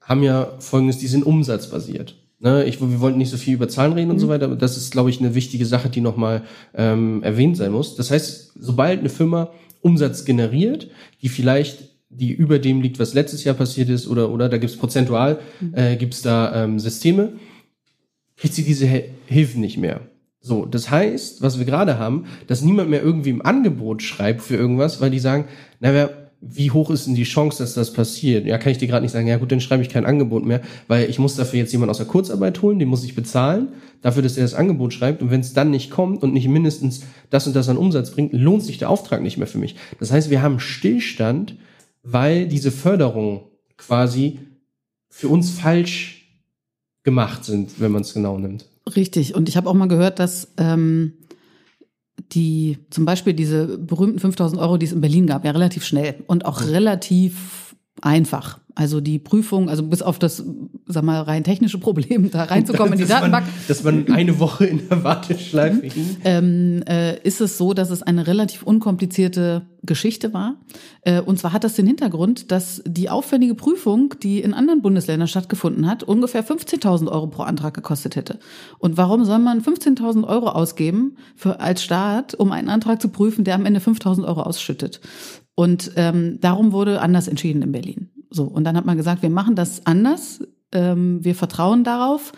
haben ja folgendes, die sind umsatzbasiert. Ne, ich, wir wollten nicht so viel über Zahlen reden und so weiter, aber das ist, glaube ich, eine wichtige Sache, die nochmal ähm, erwähnt sein muss. Das heißt, sobald eine Firma Umsatz generiert, die vielleicht die über dem liegt, was letztes Jahr passiert ist, oder, oder da gibt's prozentual, äh, gibt's da ähm, Systeme, kriegt sie diese Hilfen nicht mehr. So, das heißt, was wir gerade haben, dass niemand mehr irgendwie im Angebot schreibt für irgendwas, weil die sagen, naja, wie hoch ist denn die Chance, dass das passiert? Ja, kann ich dir gerade nicht sagen, ja gut, dann schreibe ich kein Angebot mehr, weil ich muss dafür jetzt jemanden aus der Kurzarbeit holen, den muss ich bezahlen, dafür, dass er das Angebot schreibt. Und wenn es dann nicht kommt und nicht mindestens das und das an Umsatz bringt, lohnt sich der Auftrag nicht mehr für mich. Das heißt, wir haben Stillstand, weil diese Förderungen quasi für uns falsch gemacht sind, wenn man es genau nimmt. Richtig. Und ich habe auch mal gehört, dass ähm, die zum Beispiel diese berühmten 5000 Euro, die es in Berlin gab, ja relativ schnell und auch relativ einfach. Also die Prüfung, also bis auf das, sag mal, rein technische Problem, da reinzukommen in die Dass man- Datenbank, Dass man eine Woche in der Warteschleife hing. ähm, äh, ist es so, dass es eine relativ unkomplizierte Geschichte war. Äh, und zwar hat das den Hintergrund, dass die aufwendige Prüfung, die in anderen Bundesländern stattgefunden hat, ungefähr 15.000 Euro pro Antrag gekostet hätte. Und warum soll man 15.000 Euro ausgeben für, als Staat, um einen Antrag zu prüfen, der am Ende 5.000 Euro ausschüttet? Und ähm, darum wurde anders entschieden in Berlin. So, und dann hat man gesagt, wir machen das anders. Ähm, wir vertrauen darauf,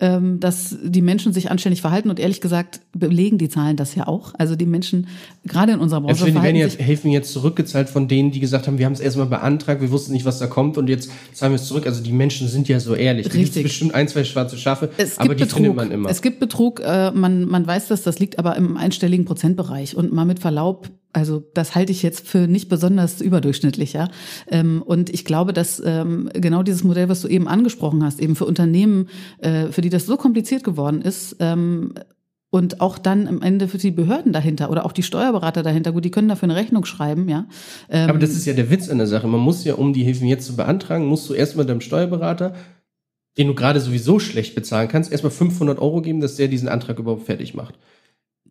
dass die Menschen sich anständig verhalten. Und ehrlich gesagt belegen die Zahlen das ja auch. Also die Menschen, gerade in unserer Branche, Also die werden jetzt, helfen jetzt zurückgezahlt von denen, die gesagt haben, wir haben es erstmal beantragt, wir wussten nicht, was da kommt und jetzt zahlen wir es zurück. Also die Menschen sind ja so ehrlich. Da gibt's Richtig. bestimmt ein, zwei schwarze Schafe, Es aber gibt die Betrug. findet man immer. Es gibt Betrug, äh, man, man weiß das, das liegt aber im einstelligen Prozentbereich. Und mal mit Verlaub, also das halte ich jetzt für nicht besonders überdurchschnittlich, ja. Ähm, und ich glaube, dass ähm, genau dieses Modell, was du eben angesprochen hast, eben für Unternehmen, äh, für die das so kompliziert geworden ist, ähm, und auch dann am Ende für die Behörden dahinter oder auch die Steuerberater dahinter, gut, die können dafür eine Rechnung schreiben, ja. Ähm, aber das ist ja der Witz an der Sache. Man muss ja, um die Hilfen jetzt zu beantragen, musst du erstmal deinem Steuerberater, den du gerade sowieso schlecht bezahlen kannst, erstmal 500 Euro geben, dass der diesen Antrag überhaupt fertig macht.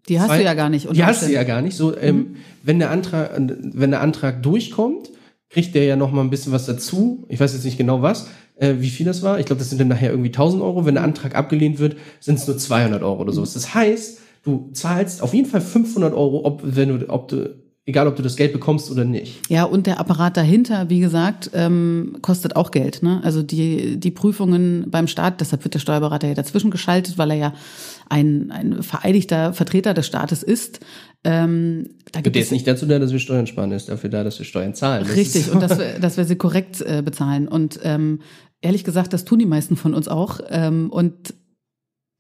die hast Zwei- du ja gar nicht. Die hast du ja gar nicht. So, ähm, wenn der Antrag, wenn der Antrag durchkommt, kriegt der ja noch mal ein bisschen was dazu. Ich weiß jetzt nicht genau was, äh, wie viel das war. Ich glaube, das sind dann nachher irgendwie 1000 Euro. Wenn der Antrag abgelehnt wird, sind es nur 200 Euro oder sowas. Das heißt, du zahlst auf jeden Fall 500 Euro, ob, wenn du, ob du, egal ob du das Geld bekommst oder nicht. Ja, und der Apparat dahinter, wie gesagt, ähm, kostet auch Geld. Ne? Also die, die Prüfungen beim Staat, deshalb wird der Steuerberater ja dazwischen geschaltet, weil er ja ein, ein vereidigter Vertreter des Staates ist. Ähm, da gibt Der es nicht dazu da, dass wir Steuern sparen, der ist dafür da, dass wir Steuern zahlen. Das Richtig, und dass wir, dass wir sie korrekt äh, bezahlen. Und ähm, ehrlich gesagt, das tun die meisten von uns auch. Ähm, und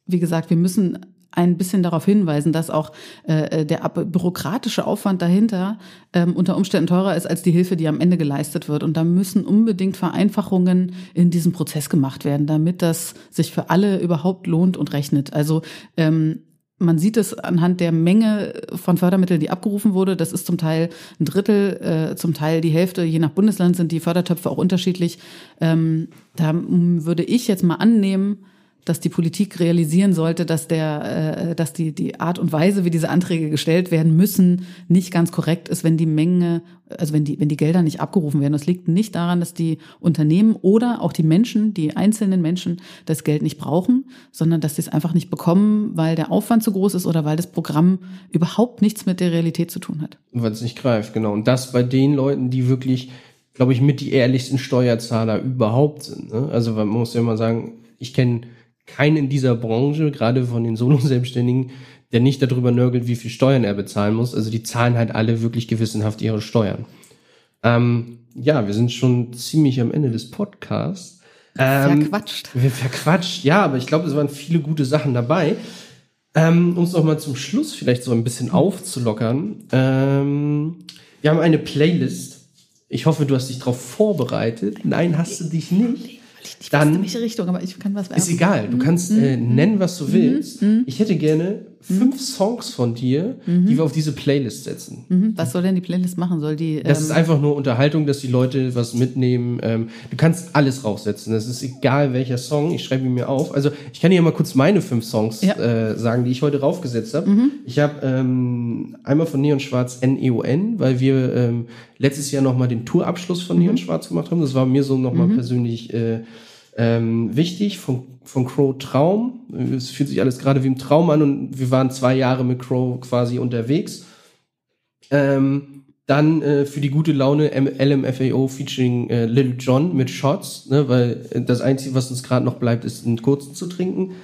wie gesagt, wir müssen ein bisschen darauf hinweisen, dass auch äh, der ab- bürokratische Aufwand dahinter ähm, unter Umständen teurer ist als die Hilfe, die am Ende geleistet wird. Und da müssen unbedingt Vereinfachungen in diesem Prozess gemacht werden, damit das sich für alle überhaupt lohnt und rechnet. Also ähm, man sieht es anhand der Menge von Fördermitteln, die abgerufen wurde. Das ist zum Teil ein Drittel, äh, zum Teil die Hälfte. Je nach Bundesland sind die Fördertöpfe auch unterschiedlich. Ähm, da würde ich jetzt mal annehmen, dass die Politik realisieren sollte, dass der, äh, dass die die Art und Weise, wie diese Anträge gestellt werden müssen, nicht ganz korrekt ist, wenn die Menge, also wenn die wenn die Gelder nicht abgerufen werden. Das liegt nicht daran, dass die Unternehmen oder auch die Menschen, die einzelnen Menschen, das Geld nicht brauchen, sondern dass sie es einfach nicht bekommen, weil der Aufwand zu groß ist oder weil das Programm überhaupt nichts mit der Realität zu tun hat. weil es nicht greift, genau. Und das bei den Leuten, die wirklich, glaube ich, mit die ehrlichsten Steuerzahler überhaupt sind. Ne? Also man muss ja mal sagen, ich kenne keinen in dieser Branche, gerade von den Solo-Selbstständigen, der nicht darüber nörgelt, wie viel Steuern er bezahlen muss. Also die zahlen halt alle wirklich gewissenhaft ihre Steuern. Ähm, ja, wir sind schon ziemlich am Ende des Podcasts. Ähm, verquatscht. Wir verquatscht, ja, aber ich glaube, es waren viele gute Sachen dabei. Ähm, um es nochmal zum Schluss vielleicht so ein bisschen aufzulockern. Ähm, wir haben eine Playlist. Ich hoffe, du hast dich darauf vorbereitet. Nein, hast du dich nicht. Ich dann in welche Richtung, aber ich kann was werben. Ist egal, du kannst äh, mhm. nennen, was du mhm. willst. Mhm. Ich hätte gerne fünf Songs von dir, die wir auf diese Playlist setzen. Was soll denn die Playlist machen? Soll die? Ähm das ist ähm, einfach nur Unterhaltung, dass die Leute was mitnehmen. Ähm, du kannst alles raufsetzen. Das ist egal welcher Song. Ich schreibe ihn mir auf. Also ich kann dir mal kurz meine fünf Songs ja. äh, sagen, die ich heute raufgesetzt habe. Ich habe ähm, einmal von Neon Schwarz NEON, weil wir ähm, letztes Jahr nochmal den Tourabschluss von Neon Schwarz gemacht haben. Das war mir so nochmal mhm. persönlich äh, ähm, wichtig von, von Crow Traum. Es fühlt sich alles gerade wie im Traum an und wir waren zwei Jahre mit Crow quasi unterwegs. Ähm, dann äh, für die gute Laune LMFAO featuring äh, Little John mit Shots, ne, weil das Einzige, was uns gerade noch bleibt, ist einen kurzen zu trinken.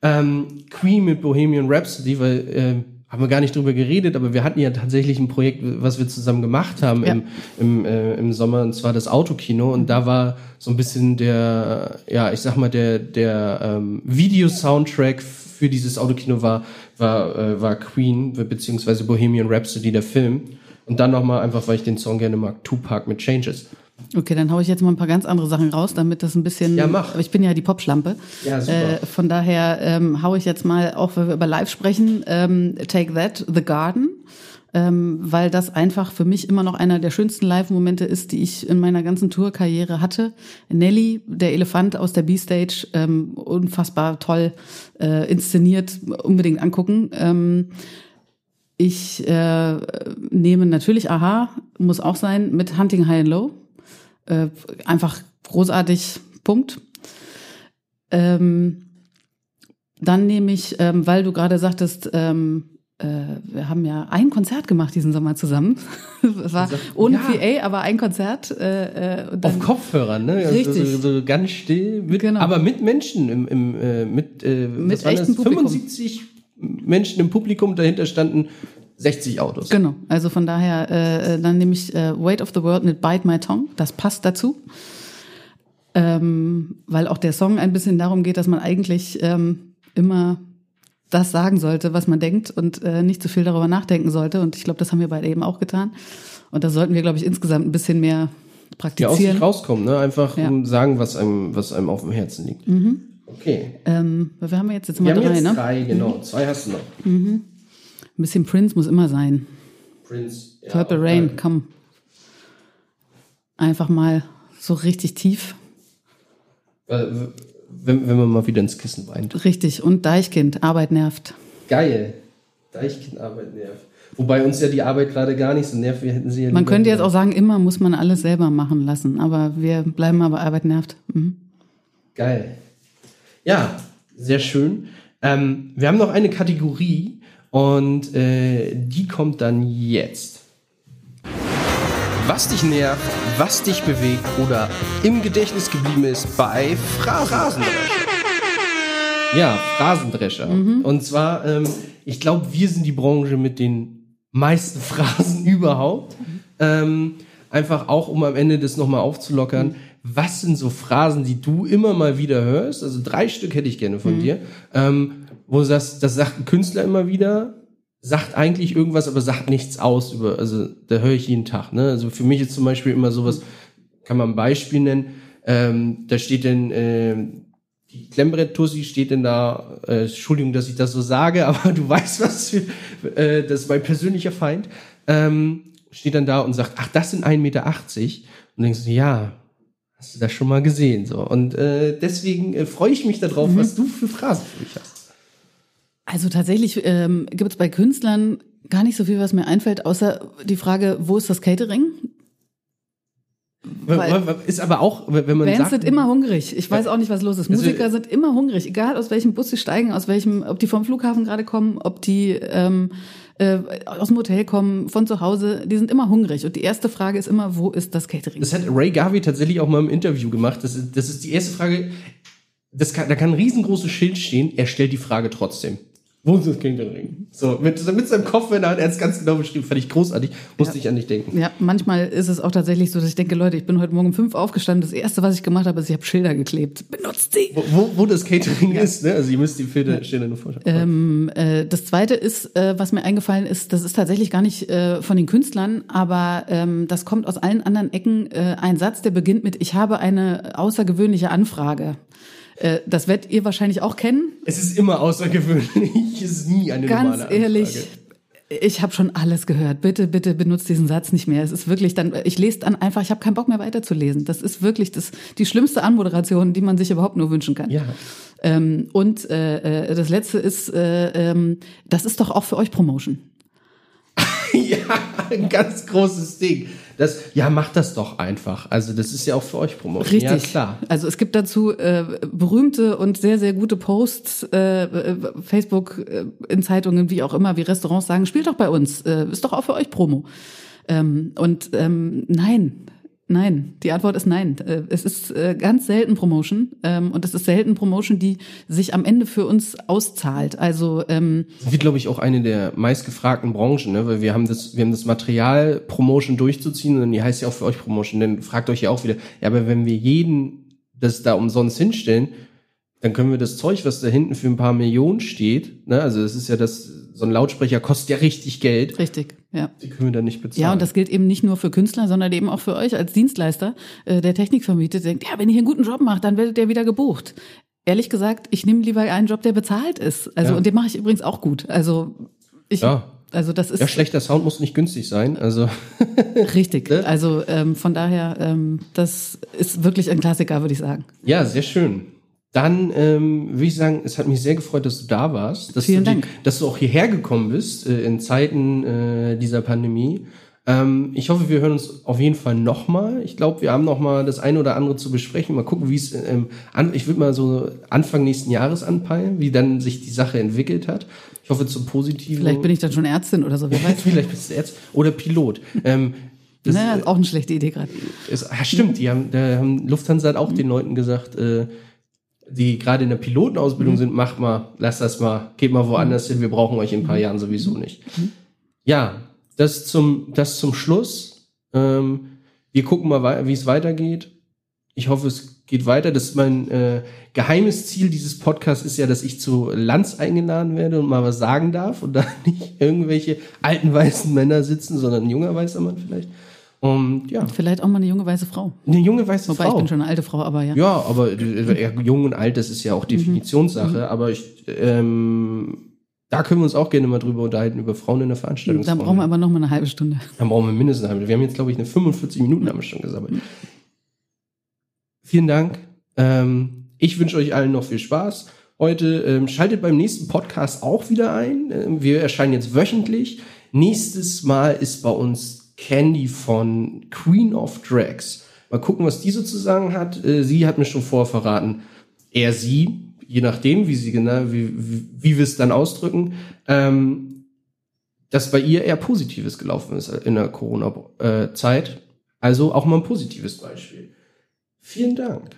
Ähm, Queen mit Bohemian Rhapsody, weil äh, haben wir gar nicht drüber geredet, aber wir hatten ja tatsächlich ein Projekt, was wir zusammen gemacht haben ja. im, im, äh, im Sommer, und zwar das Autokino. Und da war so ein bisschen der, ja, ich sag mal, der, der ähm, Video-Soundtrack für dieses Autokino war, war, äh, war Queen, beziehungsweise Bohemian Rhapsody, der Film. Und dann nochmal einfach, weil ich den Song gerne mag, Tupac mit Changes. Okay, dann haue ich jetzt mal ein paar ganz andere Sachen raus, damit das ein bisschen. Ja, mach. Ich bin ja die Popschlampe. Ja, super. Äh, von daher ähm, haue ich jetzt mal, auch wenn wir über Live sprechen, ähm, Take That, The Garden. Ähm, weil das einfach für mich immer noch einer der schönsten Live-Momente ist, die ich in meiner ganzen Tourkarriere hatte. Nelly, der Elefant aus der B-Stage, ähm, unfassbar toll äh, inszeniert, unbedingt angucken. Ähm, ich äh, nehme natürlich Aha, muss auch sein, mit Hunting High and Low äh, einfach großartig, Punkt. Ähm, dann nehme ich, ähm, weil du gerade sagtest, ähm, äh, wir haben ja ein Konzert gemacht diesen Sommer zusammen. Es war ohne ja. PA, aber ein Konzert. Äh, äh Auf Kopfhörern, ne? Also Richtig. So, so, ganz still, mit, genau. aber mit Menschen, im, im, äh, mit, äh, mit echten Publikum. 75 Menschen im Publikum, dahinter standen 60 Autos. Genau, also von daher, äh, dann nehme ich äh, Weight of the World mit Bite My Tongue, das passt dazu. Ähm, weil auch der Song ein bisschen darum geht, dass man eigentlich ähm, immer das sagen sollte, was man denkt und äh, nicht zu viel darüber nachdenken sollte. Und ich glaube, das haben wir beide eben auch getan. Und da sollten wir, glaube ich, insgesamt ein bisschen mehr praktizieren. Ja, aus sich rauskommen, ne? Einfach ja. sagen, was einem, was einem auf dem Herzen liegt. Mhm. Okay. Ähm, wir haben jetzt, jetzt mal wir drei, jetzt ne? Drei, genau. Mhm. Zwei hast du noch. Mhm. Ein bisschen Prince muss immer sein. Prince. Ja, Purple Rain, geil. komm. Einfach mal so richtig tief. Wenn, wenn man mal wieder ins Kissen weint. Richtig. Und Deichkind, Arbeit nervt. Geil. Deichkind, Arbeit nervt. Wobei uns ja die Arbeit gerade gar nicht so nervt. Wir hätten sie ja Man könnte jetzt auch sagen, immer muss man alles selber machen lassen. Aber wir bleiben aber Arbeit nervt. Mhm. Geil. Ja, sehr schön. Ähm, wir haben noch eine Kategorie, und äh, die kommt dann jetzt. Was dich nervt, was dich bewegt oder im Gedächtnis geblieben ist bei Phrasendrescher. Ja, Phrasendrescher. Mhm. Und zwar, ähm, ich glaube, wir sind die Branche mit den meisten Phrasen überhaupt. Mhm. Ähm, einfach auch, um am Ende das nochmal aufzulockern. Mhm. Was sind so Phrasen, die du immer mal wieder hörst? Also drei Stück hätte ich gerne von mhm. dir. Ähm, wo du sagst, das sagt ein Künstler immer wieder, sagt eigentlich irgendwas, aber sagt nichts aus über, also da höre ich jeden Tag. Ne? Also für mich ist zum Beispiel immer sowas, kann man ein Beispiel nennen, ähm, da steht denn, äh, die Klemmbrett-Tussi steht denn da, äh, Entschuldigung, dass ich das so sage, aber du weißt was, für, äh, das ist mein persönlicher Feind, ähm, steht dann da und sagt, ach, das sind 1,80 Meter. Und denkst du, ja, hast du das schon mal gesehen? So. Und äh, deswegen äh, freue ich mich darauf, mhm. was du für Phrasen für mich hast. Also tatsächlich ähm, gibt es bei Künstlern gar nicht so viel, was mir einfällt, außer die Frage, wo ist das Catering? Weil ist aber auch, wenn man Bands sagt, sind immer hungrig. Ich weiß auch nicht, was los ist. Also Musiker sind immer hungrig, egal aus welchem Bus sie steigen, aus welchem, ob die vom Flughafen gerade kommen, ob die ähm, äh, aus dem Hotel kommen, von zu Hause. Die sind immer hungrig. Und die erste Frage ist immer, wo ist das Catering? Das hat Ray Garvey tatsächlich auch mal im Interview gemacht. Das ist, das ist die erste Frage das kann, da kann ein riesengroßes Schild stehen, er stellt die Frage trotzdem. Wo ist das Catering? So, mit, mit seinem Kopf Hand, er hat es ganz genau beschrieben, fand ich großartig, musste Ja. ich an dich denken. Ja, manchmal ist es auch tatsächlich so, dass ich denke, Leute, ich bin heute Morgen um fünf aufgestanden. Das erste, was ich gemacht habe, ist, ich habe Schilder geklebt. Benutzt sie! Wo, wo, wo das Catering ist, ne? Also ihr müsst die Filter Stelle nur vorstellen. Ähm, äh, das zweite ist, äh, was mir eingefallen ist, das ist tatsächlich gar nicht äh, von den Künstlern, aber ähm, das kommt aus allen anderen Ecken. Äh, ein Satz, der beginnt mit, ich habe eine außergewöhnliche Anfrage. Äh, das werdet ihr wahrscheinlich auch kennen. Es ist immer außergewöhnlich, es ist nie eine Ganz normale Anfrage. ehrlich, ich habe schon alles gehört. Bitte, bitte benutzt diesen Satz nicht mehr. Es ist wirklich dann, ich lese dann einfach, ich habe keinen Bock mehr weiterzulesen. Das ist wirklich das, die schlimmste Anmoderation, die man sich überhaupt nur wünschen kann. Ja. Ähm, und äh, äh, das letzte ist, äh, ähm, das ist doch auch für euch Promotion. ja, ein ganz großes Ding. Das, ja, macht das doch einfach. Also das ist ja auch für euch Promotion. Richtig. Ja, klar. Also es gibt dazu äh, berühmte und sehr, sehr gute Posts, äh, äh, Facebook, äh, in Zeitungen, wie auch immer, wie Restaurants sagen, spielt doch bei uns, äh, ist doch auch für euch Promo. Ähm, und ähm, nein, nein, die Antwort ist nein. Äh, es ist äh, ganz selten Promotion ähm, und es ist selten Promotion, die sich am Ende für uns auszahlt. Also ähm, wird, glaube ich, auch eine der meistgefragten Branchen, ne? weil wir haben das, wir haben das Material Promotion durchzuziehen und die heißt ja auch für euch Promotion. Denn fragt euch ja auch wieder, ja, aber wenn wir jeden das da umsonst hinstellen, dann können wir das Zeug, was da hinten für ein paar Millionen steht, ne? also das ist ja das, so ein Lautsprecher kostet ja richtig Geld, richtig, ja. die können wir dann nicht bezahlen. Ja, und das gilt eben nicht nur für Künstler, sondern eben auch für euch als Dienstleister, äh, der Technik vermietet, denkt, ja, wenn ihr einen guten Job macht, dann werdet ihr wieder gebucht. Ehrlich gesagt, ich nehme lieber einen Job, der bezahlt ist. Also, Ja. und den mache ich übrigens auch gut. Also, ich, Ja. also das ist ja, schlechter Sound muss nicht günstig sein, also richtig. Ne? Also, ähm, von daher, ähm, das ist wirklich ein Klassiker, würde ich sagen. Ja, sehr schön. Dann ähm, würde ich sagen, es hat mich sehr gefreut, dass du da warst, dass, Vielen du, die- Dank. dass du auch hierher gekommen bist äh, in Zeiten äh, dieser Pandemie. Ähm, ich hoffe, wir hören uns auf jeden Fall nochmal. Ich glaube, wir haben noch mal das eine oder andere zu besprechen. Mal gucken, wie es ähm, an, ich würde mal so Anfang nächsten Jahres anpeilen, wie dann sich die Sache entwickelt hat. Ich hoffe zum Positiven. Vielleicht bin ich dann schon Ärztin oder so, wer weiß. Vielleicht bist du Arzt oder Pilot. ähm, das, naja, ist auch eine schlechte Idee gerade. ja, stimmt, die haben, da haben Lufthansa hat auch den Leuten gesagt, äh, die gerade in der Pilotenausbildung sind, macht mal, lasst das mal, geht mal woanders hin, wir brauchen euch in ein paar Jahren sowieso nicht. Ja, das zum, das zum Schluss. Ähm, wir gucken mal, wie es weitergeht. Ich hoffe, es geht weiter. Das ist mein äh, geheimes Ziel dieses Podcasts ist ja, dass ich zu Lanz eingeladen werde und mal was sagen darf und da nicht irgendwelche alten weißen Männer sitzen, sondern ein junger weißer Mann vielleicht. Und ja, Vielleicht auch mal eine junge weiße Frau. eine junge weiße Wobei Frau. ich bin schon eine alte Frau, aber ja. Ja, aber äh, jung und alt, das ist ja auch Definitionssache. Aber ich, ähm, da können wir uns auch gerne mal drüber unterhalten, über Frauen in der Veranstaltung. Dann brauchen wir aber noch mal eine halbe Stunde. Dann brauchen wir mindestens eine halbe. Wir haben jetzt, glaube ich, eine 45 Minuten haben wir schon gesammelt. Vielen Dank. Ähm, ich wünsche euch allen noch viel Spaß. Heute ähm, schaltet beim nächsten Podcast auch wieder ein. Ähm, wir erscheinen jetzt wöchentlich. Nächstes Mal ist bei uns Candy von Queen of Drags. Mal gucken, was die so zu sagen hat. Äh, sie hat mir schon vorher verraten, er sie, je nachdem, wie sie genau, wie, wie, wie wir es dann ausdrücken, ähm, dass bei ihr eher Positives gelaufen ist in der Corona-Zeit. Also auch mal ein positives Beispiel. Vielen Dank.